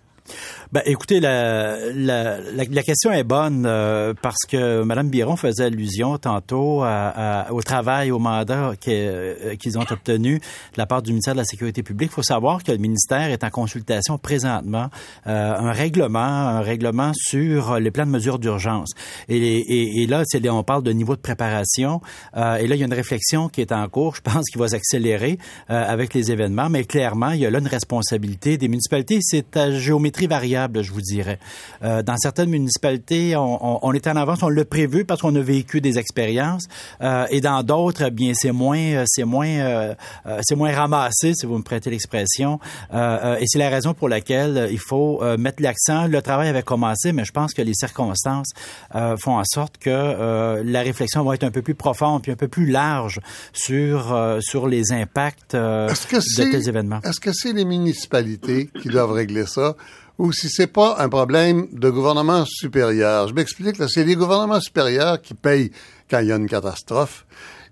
Ben, écoutez, la, la, la, question est bonne euh, parce que Mme Biron faisait allusion tantôt à, au travail, au mandat euh, qu'ils ont obtenu de la part du ministère de la Sécurité publique. Il faut savoir que le ministère est en consultation présentement euh, un règlement, un règlement sur les plans de mesures d'urgence. Et, et, et, là, on parle de niveau de préparation. Euh, et là, il y a une réflexion qui est en cours. Je pense qu'il va s'accélérer avec les événements. Mais clairement, il y a là une responsabilité des municipalités. C'est à géométrie variable, je vous dirais. Euh, dans certaines municipalités, on, on, on, est en avance, on l'a prévu parce qu'on a vécu des expériences. Euh, et dans d'autres, eh bien, c'est moins, euh, c'est moins, c'est moins ramassé, si vous me prêtez l'expression. et c'est la raison pour laquelle il faut mettre l'accent. Le travail avait commencé, mais je pense que les circonstances font en sorte que la réflexion va être un peu plus profonde puis un peu plus large sur sur les impacts de tels événements. Est-ce que c'est les municipalités qui doivent régler ça? Ou si c'est pas un problème de gouvernement supérieur. Je m'explique, là, c'est les gouvernements supérieurs qui payent quand il y a une catastrophe.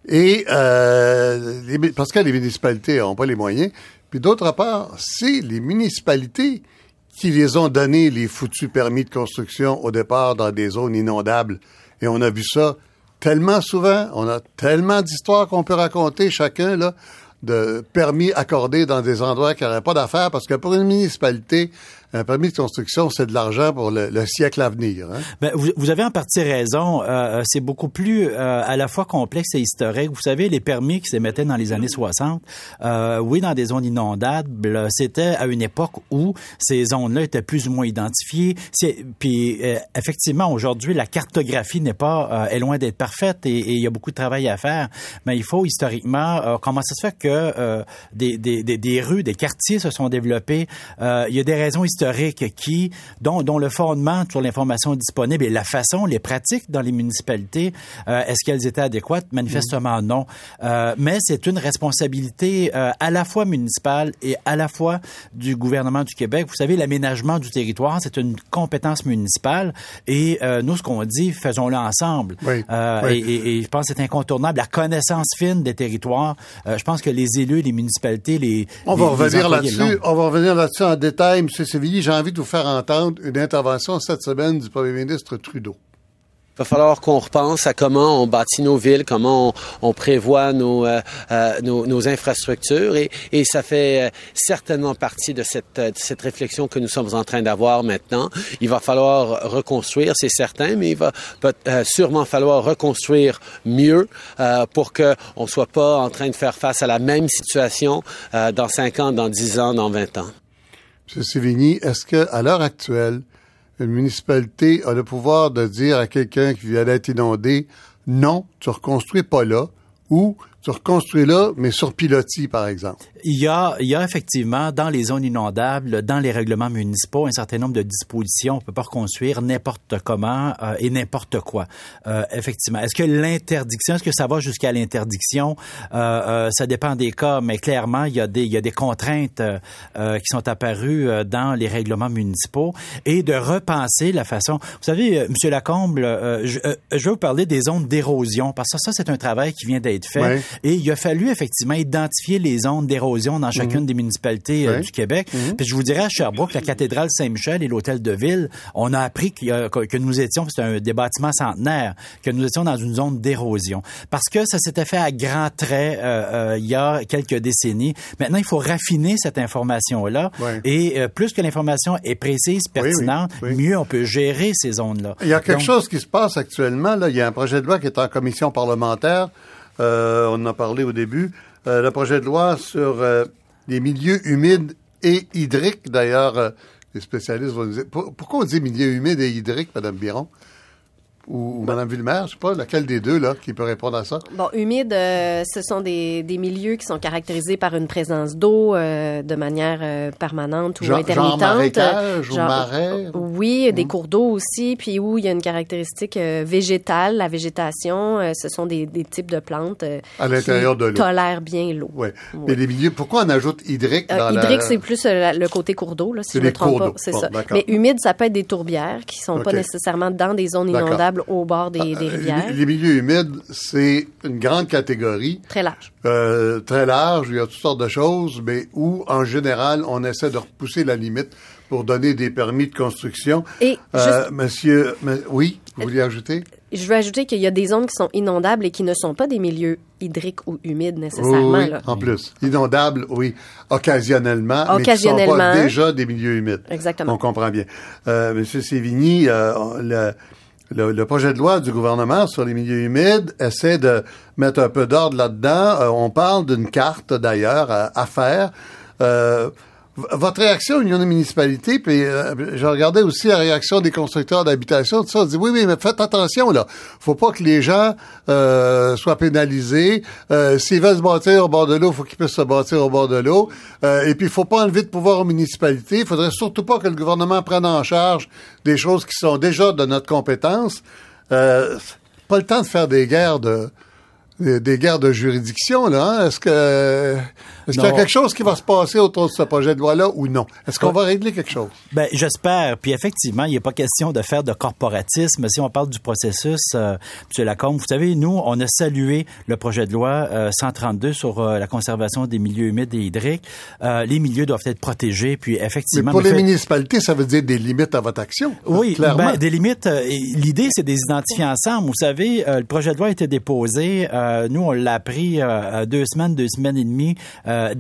Et euh, parce que les municipalités n'ont pas les moyens. Puis d'autre part, c'est les municipalités qui les ont donné les foutus permis de construction au départ dans des zones inondables. Et on a vu ça tellement souvent, on a tellement d'histoires qu'on peut raconter chacun là de permis accordés dans des endroits qui n'auraient pas d'affaires parce que pour une municipalité, un permis de construction, c'est de l'argent pour le, siècle à venir. Hein? Ben, vous, vous, avez en partie raison. Euh, euh, c'est beaucoup plus euh, à la fois complexe et historique. Vous savez, les permis qui s'émettaient dans les années 60, euh, oui, dans des zones inondables, c'était à une époque où ces zones-là étaient plus ou moins identifiées. Puis, effectivement, aujourd'hui, la cartographie n'est pas est loin d'être parfaite et, il y a beaucoup de travail à faire. Mais il faut historiquement, comment ça se fait que des, des, des, des, rues, des quartiers se sont développés? il y a des raisons historiques qui, dont, dont le fondement sur l'information disponible et la façon, les pratiques dans les municipalités, euh, est-ce qu'elles étaient adéquates? Manifestement mm. non. Euh, mais c'est une responsabilité euh, à la fois municipale et à la fois du gouvernement du Québec. Vous savez, l'aménagement du territoire, c'est une compétence municipale et nous, ce qu'on dit, faisons-le ensemble. Oui, Et, et, je pense que c'est incontournable. La connaissance fine des territoires, je pense que les élus, les municipalités, les... On va revenir là-dessus. On va revenir là-dessus en détail, M. Sévillier j'ai envie de vous faire entendre une intervention cette semaine du premier ministre Trudeau. Il va falloir qu'on repense à comment on bâtit nos villes, comment on, prévoit nos, euh, euh, nos, nos, infrastructures et, et ça fait euh, certainement partie de cette, de cette réflexion que nous sommes en train d'avoir maintenant. Il va falloir reconstruire, c'est certain, mais il va sûrement falloir reconstruire mieux pour qu'on ne soit pas en train de faire face à la même situation dans 5 ans, dans 10 ans, dans 20 ans. M. Sévigny, est-ce que à l'heure actuelle, une municipalité a le pouvoir de dire à quelqu'un qui vient d'être inondé, non, tu reconstruis pas là, ou tu reconstruis là, mais sur pilotis, par exemple? Il y a, il y a effectivement dans les zones inondables, dans les règlements municipaux, un certain nombre de dispositions. On peut pas reconstruire n'importe comment euh, et n'importe quoi. Euh, effectivement. Est-ce que l'interdiction, est-ce que ça va jusqu'à l'interdiction? Euh, euh Ça dépend des cas, mais clairement, il y a des, il y a des contraintes euh, qui sont apparues dans les règlements municipaux et de repenser la façon. Vous savez, Monsieur Lacombe, je, je, vais vous parler des zones d'érosion parce que ça, c'est un travail qui vient d'être fait. Et il a fallu effectivement identifier les zones d'érosion dans chacune mhm. des municipalités euh, du Québec. Mhm. Puis je vous dirais à Sherbrooke, la cathédrale Saint-Michel et l'hôtel de ville, on a appris que nous étions, c'est un des bâtiments centenaires, que nous étions dans une zone d'érosion. Parce que ça s'était fait à grands traits euh, euh, il y a quelques décennies. Maintenant, il faut raffiner cette information-là. Et plus que l'information est précise, pertinente, mieux on peut gérer ces zones-là. Il y a quelque chose qui se passe actuellement. Là. Il y a un projet de loi qui est en commission parlementaire euh, on en a parlé au début. Euh, le projet de loi sur euh, les milieux humides et hydriques, d'ailleurs, les spécialistes vont nous dire... Pourquoi on dit milieu humide et hydrique, Madame Biron? Ou, ou Mme Villemer, je sais pas, laquelle des deux là qui peut répondre à ça? Bon, humide, euh, ce sont des, des, milieux qui sont caractérisés par une présence d'eau euh, de manière euh, permanente ou intermittente. Genre marécage ou marais? Oui, des hmm. cours d'eau aussi, puis où il y a une caractéristique végétale, la végétation, ce sont des, des, types de plantes à l'intérieur de l'eau. tolèrent bien l'eau. Ouais. Mais les milieux, pourquoi on ajoute hydrique dans Hydrique, c'est plus le côté cours d'eau, là, si je me trompe pas. C'est ça. Mais humide, ça peut être des tourbières qui sont pas nécessairement dans des zones inondables au bord des, ah, rivières. Les, milieux humides, c'est une grande catégorie. Très large. Euh, très large, il y a toutes sortes de choses, mais où, en général, on essaie de repousser la limite pour donner des permis de construction. Et Euh, monsieur, mais- oui, vous vouliez ajouter? Je veux ajouter qu'il y a des zones qui sont inondables et qui ne sont pas des milieux hydriques ou humides nécessairement. oui, là. en plus. Inondables, oui, occasionnellement, mais qui Occasionnellement. sont pas déjà des milieux humides. Exactement. On comprend bien. Euh, Monsieur Sévigny, euh, le, le, projet de loi du gouvernement sur les milieux humides essaie de mettre un peu d'ordre là-dedans. Euh, on parle d'une carte, d'ailleurs, à, faire. Euh, votre réaction, Union des municipalités, puis euh, je regardais aussi la réaction des constructeurs d'habitation, tout ça, on dit oui, oui, mais faites attention, là. Faut pas que les gens euh, soient pénalisés. Euh, S'ils veulent se bâtir au bord de l'eau, faut qu'ils puissent se bâtir au bord de l'eau. Et puis, il faut pas enlever de pouvoir aux municipalités. Il faudrait surtout pas que le gouvernement prenne en charge des choses qui sont déjà de notre compétence. Pas le temps de faire des guerres de des, des guerres de juridiction, là. hein? Est-ce que est-ce qu'il y a quelque chose qui va se passer autour de ce projet de loi-là ou non? Est-ce qu'on va régler quelque chose? Ben, j'espère. Puis effectivement, il n'est pas question de faire de corporatisme. Si on parle du processus, euh, M. Lacombe, vous savez, nous, on a salué le projet de loi euh, 132 sur euh, la conservation des milieux humides et hydriques. Euh, les milieux doivent être protégés. Puis Mais effectivement, pour mais les fait- municipalités, ça veut dire des limites à votre action. Oui, clairement. ben, des limites. euh, L'idée, c'est de les identifier ensemble. Vous savez, euh, le projet de loi a été déposé. euh, nous, on l'a pris euh, deux semaines, deux semaines et demie euh.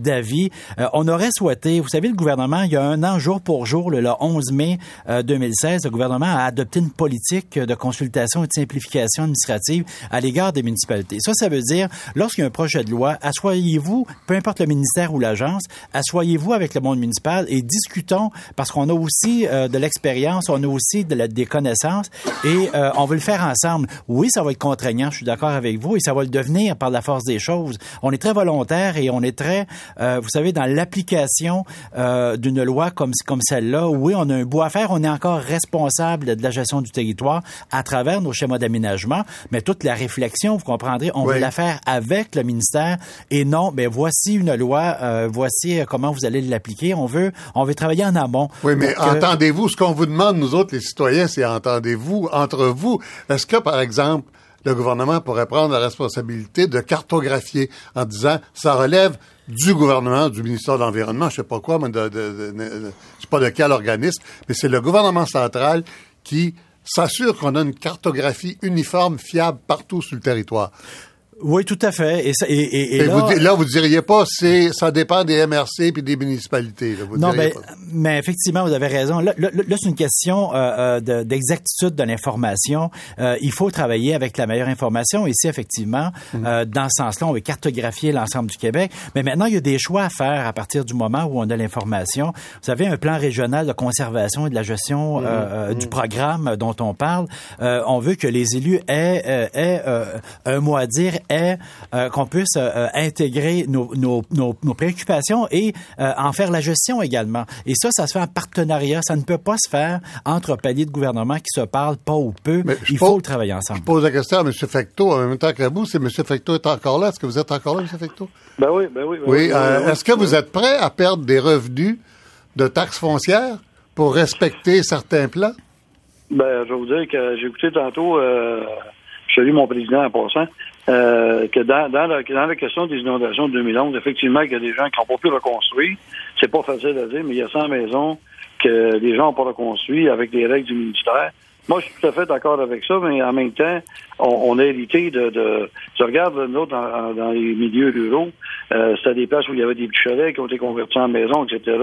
Euh, on aurait souhaité, vous savez, le gouvernement, il y a un an, jour pour jour, le, le 11 mai euh, 2016, le gouvernement a adopté une politique de consultation et de simplification administrative à l'égard des municipalités. Ça, ça veut dire, lorsqu'il y a un projet de loi, assoyez-vous, peu importe le ministère ou l'agence, assoyez-vous avec le monde municipal et discutons, parce qu'on a aussi euh, de l'expérience, on a aussi des connaissances et euh, on veut le faire ensemble. Oui, ça va être contraignant, je suis d'accord avec vous, et ça va le devenir par la force des choses. On est très volontaire et on est très, euh, vous savez, dans l'application euh, d'une loi comme, comme celle-là. Oui, on a un bout à faire, on est encore responsable de la gestion du territoire à travers nos schémas d'aménagement, mais toute la réflexion, vous comprendrez, on Oui. veut la faire avec le ministère et non, ben voici une loi, euh, voici comment vous allez l'appliquer. On veut, on veut travailler en amont. Oui, mais entendez-vous, ce qu'on vous demande, nous autres, les citoyens, c'est entendez-vous entre vous. Est-ce que, par exemple, le gouvernement pourrait prendre la responsabilité de cartographier en disant ça relève du gouvernement, du ministère de l'Environnement, je sais pas quoi, mais de, de, sais pas de quel organisme, mais c'est le gouvernement central qui s'assure qu'on a une cartographie uniforme, fiable partout sur le territoire. Oui, tout à fait. Et, ça- et, et- et là, vous, là, vous diriez pas, c'est, ça dépend des MRC puis des municipalités. là. Vous Non, ben, mais effectivement, vous avez raison. Là, là, c'est une question euh, euh, de- d'exactitude de, l'information. Euh, il faut travailler avec la meilleure information. Ici, effectivement, Mm. euh, dans ce sens-là, on veut cartographier l'ensemble du Québec. Mais maintenant, il y a des choix à faire à partir du moment où on a l'information. Vous savez, un plan régional de conservation et de la gestion Mm. euh, euh, du programme dont on parle, euh, on veut que les élus aient, aient euh, un mot à dire, euh, qu'on puisse euh, intégrer nos, nos, nos, nos préoccupations et euh, en faire la gestion également. Et ça, ça se fait en partenariat. Ça ne peut pas se faire entre paliers de gouvernement qui se parlent pas ou peu. Mais Il pose- faut le travailler ensemble. Je pose la question à M. Fecteau en même temps que vous. Si M. Fecteau est encore là, est-ce que vous êtes encore là, M. Fecteau? Ben oui, ben oui. ben Oui. ben euh, oui. est-ce que vous êtes prêt à perdre des revenus de taxes foncières pour respecter certains plans? Ben, je vais vous dire que j'ai écouté tantôt, euh, je salue mon président en passant, euh, que dans, dans, la, dans la question des inondations de 2011, effectivement, qu'il y a des gens qui n'ont pas pu reconstruire. C'est pas facile à dire, mais il y a 100 maisons que les gens n'ont pas reconstruit avec les règles du ministère. Moi, je suis tout à fait d'accord avec ça, mais en même temps, on, on a hérité de, de... Je regarde, nous dans, dans les milieux ruraux, euh, c'était des places où il y avait des petits chalets qui ont été convertis en maisons, etc.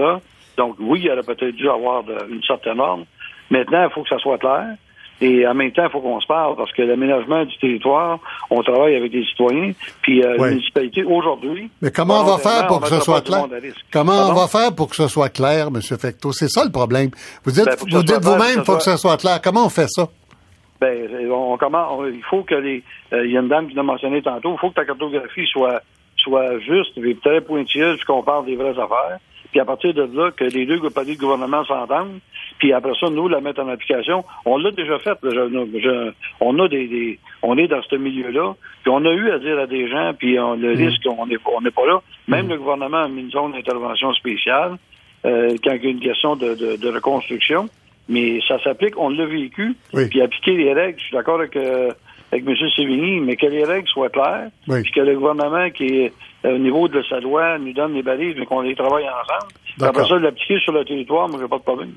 Donc, oui, il aurait peut-être dû avoir une certaine ordre. Maintenant, il faut que ça soit clair. Et en même temps, il faut qu'on se parle parce que l'aménagement du territoire, on travaille avec des citoyens. Puis euh, Oui. la municipalité, aujourd'hui... Mais comment on va faire pour que ce soit clair? Comment on va faire pour que ce soit clair, M. Fecteau? C'est ça le problème. Vous dites, Ben, vous vous-même, il faut que ce soit clair. Comment on fait ça? Ben, on commence, on- il faut que les, euh, il y a une dame qui l'a mentionné tantôt, il faut que ta cartographie soit, soit juste, et très pointilleuse, qu'on parle des vraies affaires. Puis à partir de là, que les deux paliers de gouvernement s'entendent, puis après ça, nous, la mettre en application. On l'a déjà fait. Je- je- on a des, des- on est dans ce milieu-là, puis on a eu à dire à des gens, puis on, le risque, on n'est on pas là. Même le gouvernement a mis une zone d'intervention spéciale euh, quand il y a une question de, de, de reconstruction. Mais ça s'applique, on l'a vécu, Oui. puis appliquer les règles. Je suis d'accord avec, euh, avec M. Sévigny, mais que les règles soient claires, Oui. puis que le gouvernement qui est au niveau de sa loi nous donne les balises, mais qu'on les travaille ensemble. Après ça, l'appliquer sur le territoire, moi, j'ai pas de problème.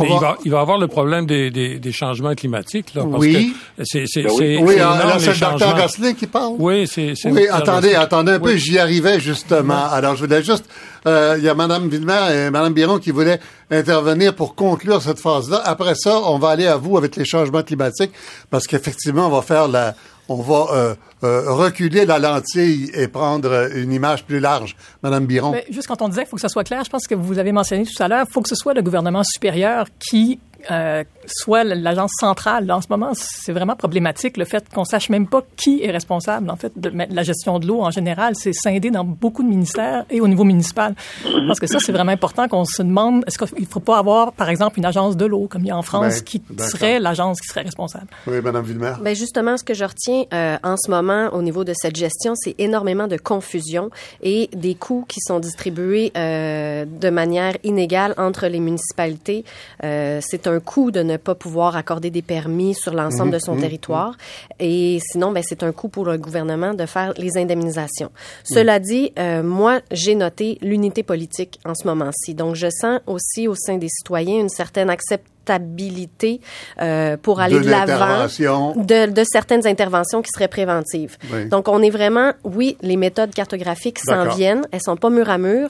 Mais il, va, il va avoir le problème des, des, des changements climatiques. Là, parce Oui. que c'est, c'est, Ben oui. c'est- Oui, là, le docteur. Gosselin qui parle? Oui, c'est, c'est Oui, attendez, Gosselin. attendez un peu, Oui. j'y arrivais justement. Alors, je voulais juste, euh, il y a Madame Villemer et Madame Biron qui voulaient intervenir pour conclure cette phase-là. Après ça, on va aller à vous avec les changements climatiques, parce qu'effectivement, on va faire la, on va euh, euh, reculer la lentille et prendre une image plus large. Madame Biron. Mais juste quand on disait qu'il faut que ça soit clair, je pense que vous avez mentionné tout à l'heure, il faut que ce soit le gouvernement supérieur qui euh, soit l'agence centrale. Là, en ce moment, c'est vraiment problématique le fait qu'on sache même pas qui est responsable. En fait, de la gestion de l'eau en général, c'est scindé dans beaucoup de ministères et au niveau municipal. Pense que ça, c'est vraiment important qu'on se demande est-ce qu'il ne faut pas avoir, par exemple, une agence de l'eau comme il y a en France Ben, qui serait l'agence qui serait responsable? Oui, Madame Villemer. Ben justement, ce que je retiens euh, en ce moment au niveau de cette gestion, c'est énormément de confusion et des coûts qui sont distribués euh, de manière inégale entre les municipalités. Euh, c'est un coût de ne pas pouvoir accorder des permis sur l'ensemble de son territoire. Et sinon, ben, c'est un coût pour le gouvernement de faire les indemnisations. Cela dit, euh, moi, j'ai noté l'unité politique en ce moment-ci. Donc, je sens aussi au sein des citoyens une certaine acceptabilité euh, pour aller De de l'avant de, de certaines interventions qui seraient préventives. Oui. Donc, on est vraiment, oui, les méthodes cartographiques s'en viennent, elles sont pas mur à mur,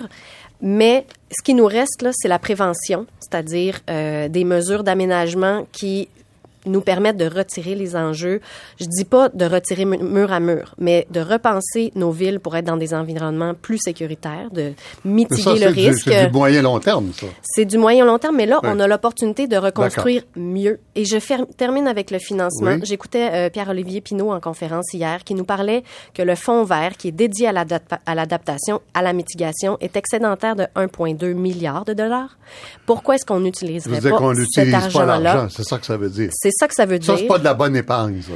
mais ce qui nous reste, là, c'est la prévention, c'est-à-dire euh, des mesures d'aménagement qui nous permettent de retirer les enjeux. Je dis pas de retirer mu- mur à mur, mais de repenser nos villes pour être dans des environnements plus sécuritaires, de mitiguer ça, le risque. c'est du moyen long terme, ça. C'est du moyen long terme, mais là, Oui. on a l'opportunité de reconstruire mieux. Et je termine avec le financement. Oui. J'écoutais euh, Pierre-Olivier Pinault en conférence hier qui nous parlait que le fonds vert, qui est dédié à l'adap- à l'adaptation, à la mitigation, est excédentaire de 1,2 milliard de dollars. Pourquoi est-ce qu'on n'utiliserait pas cet argent-là? l'argent, c'est ça que ça veut dire. C'est ça que ça veut Ça, dire. c'est pas de la bonne épargne, ça.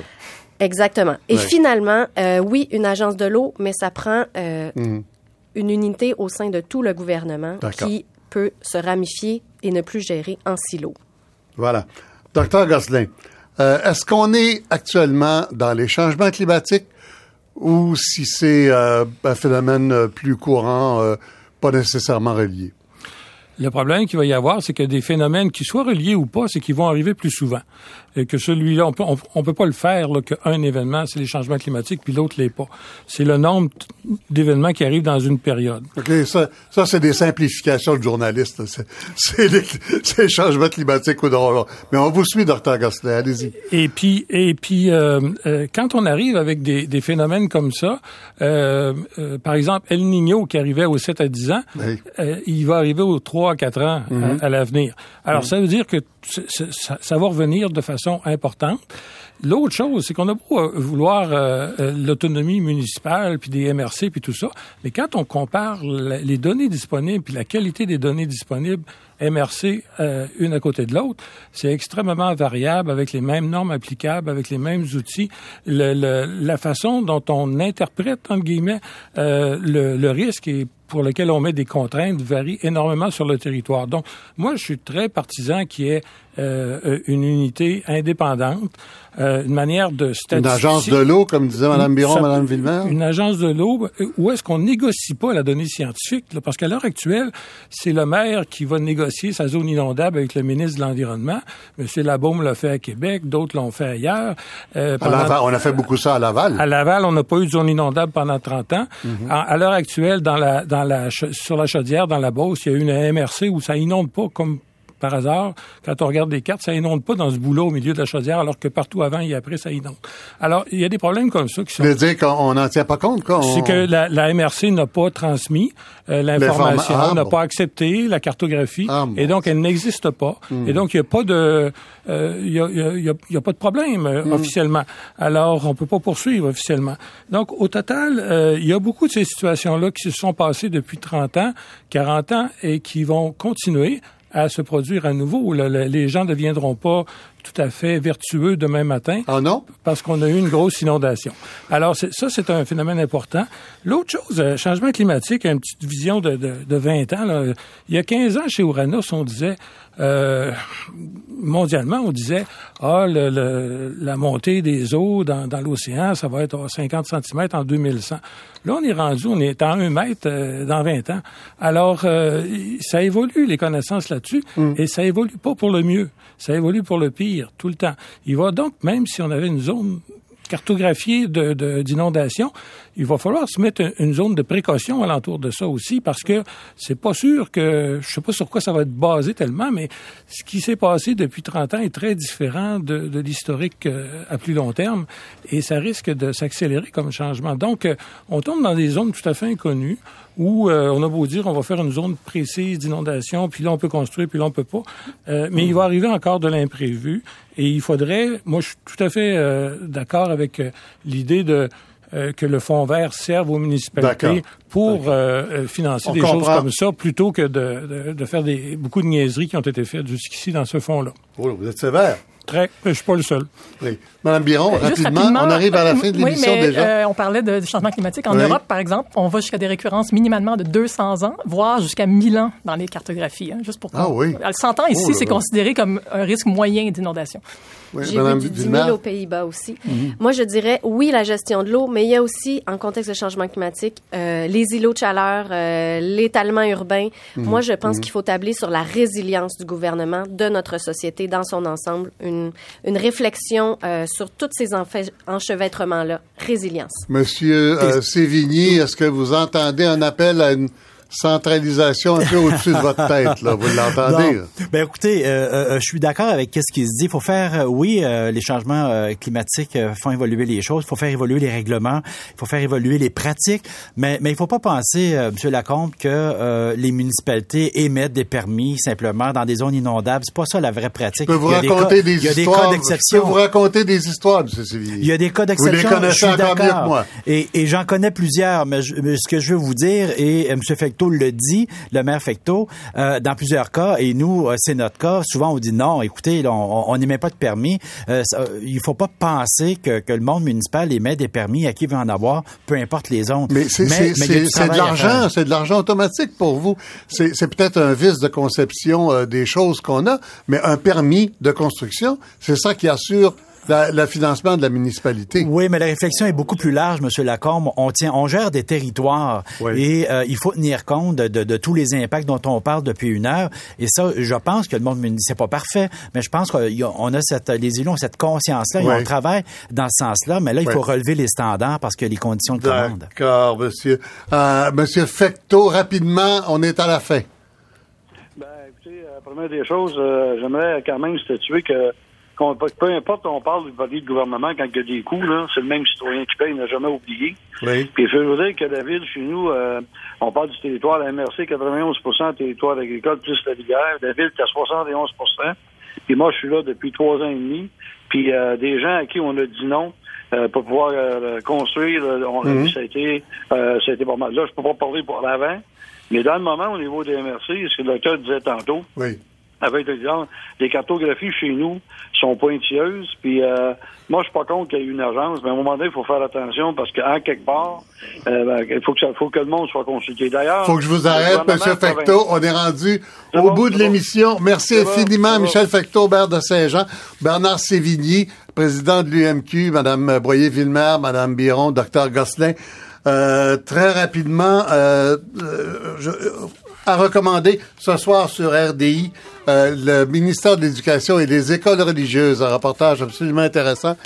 Exactement. Et Ouais. finalement, euh, oui, une agence de l'eau, mais ça prend euh, Mhm. une unité au sein de tout le gouvernement qui peut se ramifier et ne plus gérer en silo. Voilà. Docteur Gosselin, euh, est-ce qu'on est actuellement dans les changements climatiques ou si c'est un phénomène plus courant, pas nécessairement relié? Le problème qu'il va y avoir, c'est que des phénomènes qui soient reliés ou pas, c'est qu'ils vont arriver plus souvent. Et que celui-là, on peut, on, on peut pas le faire, là, qu'un événement, c'est les changements climatiques, puis l'autre l'est pas. C'est le nombre d'événements qui arrivent dans une période. OK, ça, ça c'est des simplifications de journalistes. C'est, c'est, les, c'est les changements climatiques ou non. Mais on vous suit, docteur Gosselin, allez-y. Et puis, et puis, euh, euh, quand on arrive avec des, des phénomènes comme ça, euh, par exemple, El Niño qui arrivait aux 7 à 10 ans, Oui. il va arriver aux 3 à 4 ans à- à, l'avenir. Alors, ça veut dire que ça, ça va revenir de façon importante. L'autre chose, c'est qu'on a beau euh, vouloir euh, euh, l'autonomie municipale, puis des MRC, puis tout ça, mais quand on compare les données disponibles, puis la qualité des données disponibles, MRC, euh, une à côté de l'autre, c'est extrêmement variable, avec les mêmes normes applicables, avec les mêmes outils. Le- le- la façon dont on interprète, entre guillemets, euh, le, le risque et pour lequel on met des contraintes varie énormément sur le territoire. Donc, moi, je suis très partisan qu'il y ait euh, euh, une unité indépendante, euh, une manière de Une agence de l'eau, comme disait Mme Biron, Mme Villemer? Une agence de l'eau, où est-ce qu'on négocie pas la donnée scientifique? là? parce qu'à l'heure actuelle, c'est le maire qui va négocier sa zone inondable avec le ministre de l'Environnement. M. Labaume l'a fait à Québec, d'autres l'ont fait ailleurs. Euh, À pendant- Laval, on a fait beaucoup ça à Laval. à Laval, on n'a pas eu de zone inondable pendant 30 ans. Mhm. À, à l'heure actuelle, dans la, dans la, sur la chaudière, dans la Beauce, il y a une MRC où ça inonde pas comme par hasard. Quand on regarde des cartes, ça inonde pas dans ce boulot au milieu de la chaudière, alors que partout avant et après, ça inonde. Alors, il y a des problèmes comme ça qui sont... Veut dire qu'on n'en tient pas compte, quoi. C'est que la, la MRC n'a pas transmis euh, l'information, L'informa- ah, n'a bon. pas accepté la cartographie, Ah, bon. Hmm. et donc elle n'existe pas. Et donc il n'y a pas de, euh, il y a, il y a- il y a- il y a pas de problème euh, Hmm. officiellement. Alors on peut pas poursuivre officiellement. Donc au total, euh, il y a beaucoup de ces situations-là qui se sont passées depuis 30 ans, 40 ans, et qui vont continuer à se produire à nouveau. Le- les gens ne deviendront pas tout à fait vertueux demain matin. Ah non? Parce qu'on a eu une grosse inondation. Alors, ça, c'est un phénomène important. L'autre chose, euh, changement climatique, une petite vision de, de, de 20 ans. Là. Il y a 15 ans, chez Uranus, on disait, euh, mondialement, on disait, ah, le, la montée des eaux dans, dans l'océan, ça va être à 50 cm en 2100. Là, on est rendu, on est à 1 mètre euh, dans 20 ans. Alors, euh, ça évolue, les connaissances là-dessus, mm. et ça évolue pas pour le mieux, ça évolue pour le pire, tout le temps. Il va donc, même si on avait une zone cartographiée d'inondation, il va falloir se mettre une zone de précaution alentour de ça aussi parce que c'est pas sûr que, je sais pas sur quoi ça va être basé tellement, mais ce qui s'est passé depuis 30 ans est très différent de, de l'historique euh, à plus long terme et ça risque de s'accélérer comme changement. Donc, euh, on tombe dans des zones tout à fait inconnues où euh, on a beau dire on va faire une zone précise d'inondation, puis là on peut construire, puis là on peut pas. mais il va arriver encore de l'imprévu et il faudrait, moi je suis tout à fait d'accord avec l'idée de euh, que le fonds vert serve aux municipalités pour euh, euh, financer des choses comme ça, plutôt que de, de, faire des, beaucoup de niaiseries qui ont été faites jusqu'ici dans ce fonds-là. Oh, vous êtes sévère. Très, je suis pas le seul. Oui. Madame Biron, rapidement, on arrive à la fin de l'émission oui, mais, déjà. on parlait de, changement climatique. En Europe, par exemple, on va jusqu'à des récurrences minimalement de 200 ans, voire jusqu'à 1000 ans dans les cartographies. Hein, juste pour ah oui. 100 ans ici, oh c'est considéré comme un risque moyen d'inondation. J'ai vu du 10 000 aux Pays-Bas aussi. Mhm. Moi, je dirais oui, la gestion de l'eau, mais il y a aussi, en contexte de changement climatique, euh, les îlots de chaleur, euh, l'étalement urbain. Mhm. Moi, je pense mhm. qu'il faut tabler sur la résilience du gouvernement, de notre société dans son ensemble, une, une réflexion euh, sur tous ces enchevêtrements-là. Résilience. Monsieur euh, Sévigny, est-ce que vous entendez un appel à une centralisation un peu au-dessus de votre tête, là. Vous l'entendez? Ben écoutez, euh, euh, euh, je suis d'accord avec ce qui se dit. Il faut faire, oui, les changements climatiques font évoluer les choses. Il faut faire évoluer les règlements. Il faut faire évoluer les pratiques. Mais mais il faut pas penser, Monsieur Lacombe, que les municipalités émettent des permis simplement dans des zones inondables. C'est pas ça la vraie pratique. Je peux vous raconter des, histoires. Il y a des cas d'exception. Je peux vous raconter des histoires, M. Sévigny. Il y a des cas d'exception. Vous les connaissez encore mieux que moi. Et, et j'en connais plusieurs. Mais, ce que je veux vous dire, et M. Fecteau le dit, le maire Fecteau, euh, dans plusieurs cas, et nous, euh, c'est notre cas, souvent on dit non, écoutez, on n'émet pas de permis. Euh, il faut pas penser que, que, le monde municipal émet des permis à qui veut en avoir, peu importe les zones. Mais c'est de l'argent, c'est de l'argent automatique pour vous. C'est peut-être un vice de conception euh, des choses qu'on a, mais un permis de construction, c'est ça qui assure le financement de la municipalité. Oui, mais la réflexion est beaucoup plus large, Monsieur Lacombe. On tient, on gère des territoires et euh, il faut tenir compte de, de, tous les impacts dont on parle depuis une heure. Et ça, je pense que le monde c'est pas parfait, mais je pense qu'on a cette, les élus ont cette conscience-là et on travaille dans ce sens-là. Mais là, il faut relever les standards parce que les conditions de commande. D'accord, Monsieur. Euh, monsieur Fecto, rapidement, on est à la fin. Ben, écoutez, la première des choses, euh, j'aimerais quand même statuer que peu importe, on parle du body de gouvernement quand il y a des coûts, là, c'est le même citoyen qui paye, il n'a jamais oublié. Oui. Puis je veux dire que la ville, chez nous, euh, on parle du territoire, la MRC, 91% territoire agricole plus la Vigueur. La ville, à 71 Puis moi, je suis là depuis trois ans et demi. Puis euh, des gens à qui on a dit non euh, pour pouvoir construire, on a mhm. ça a été ça a été pas mal. Là, je peux pas parler pour l'avant, mais dans le moment, au niveau des MRC, ce que le docteur disait tantôt, oui avec exemple, les cartographies chez nous sont pointilleuses. Puis euh, moi, je suis pas contre qu'il y ait une urgence, mais à un moment donné, il faut faire attention parce qu'en quelque part, euh, ben, il faut que, ça, faut que le monde soit consulté. D'ailleurs, faut que je vous arrête, M. Fecteau. On est rendu au bout de l'émission. Merci infiniment, Michel Fecteau, maire de Saint-Jean, Bernard Sévigny, président de l'UMQ, Mme Broyer-Villemer, Mme Biron, Dr Gosselin. Euh, très rapidement, euh, je, à recommander ce soir sur RDI euh, le ministère de l'Éducation et des écoles religieuses. Un reportage absolument intéressant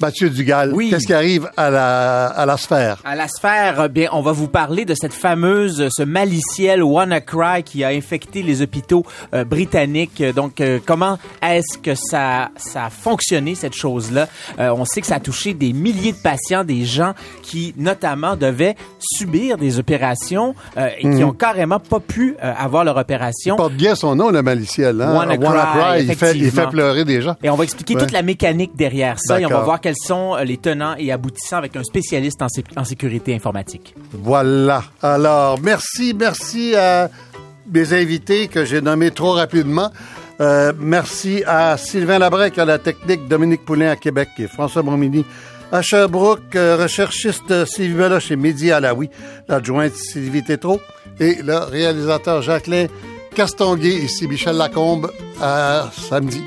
Mathieu Dugal, oui. qu'est-ce qui arrive à la, à la sphère? À la sphère, euh, bien, on va vous parler de cette fameuse, ce maliciel WannaCry qui a infecté les hôpitaux euh, britanniques. Donc, euh, comment est-ce que ça, ça a fonctionné, cette chose-là? on sait que ça a touché des milliers de patients, des gens qui, notamment, devaient subir des opérations et qui mhm. ont carrément pas pu avoir leur opération. Il porte bien son nom, le maliciel. Hein? WannaCry, il, fait, il fait pleurer des gens. Et on va expliquer toute la mécanique derrière ça et on va voir quels sont les tenants et aboutissants avec un spécialiste en, sécurité informatique. Voilà. Alors, merci, merci à mes invités que j'ai nommés trop rapidement. Euh, merci à Sylvain Labrec à la technique, Dominique Poulain à Québec et François Bromini à Sherbrooke, euh, recherchiste Sylvie Beloche et Mehdi Alaoui, l'adjointe Sylvie Tétrault et le réalisateur Jacqueline Castonguay, ici Michel Lacombe, à samedi.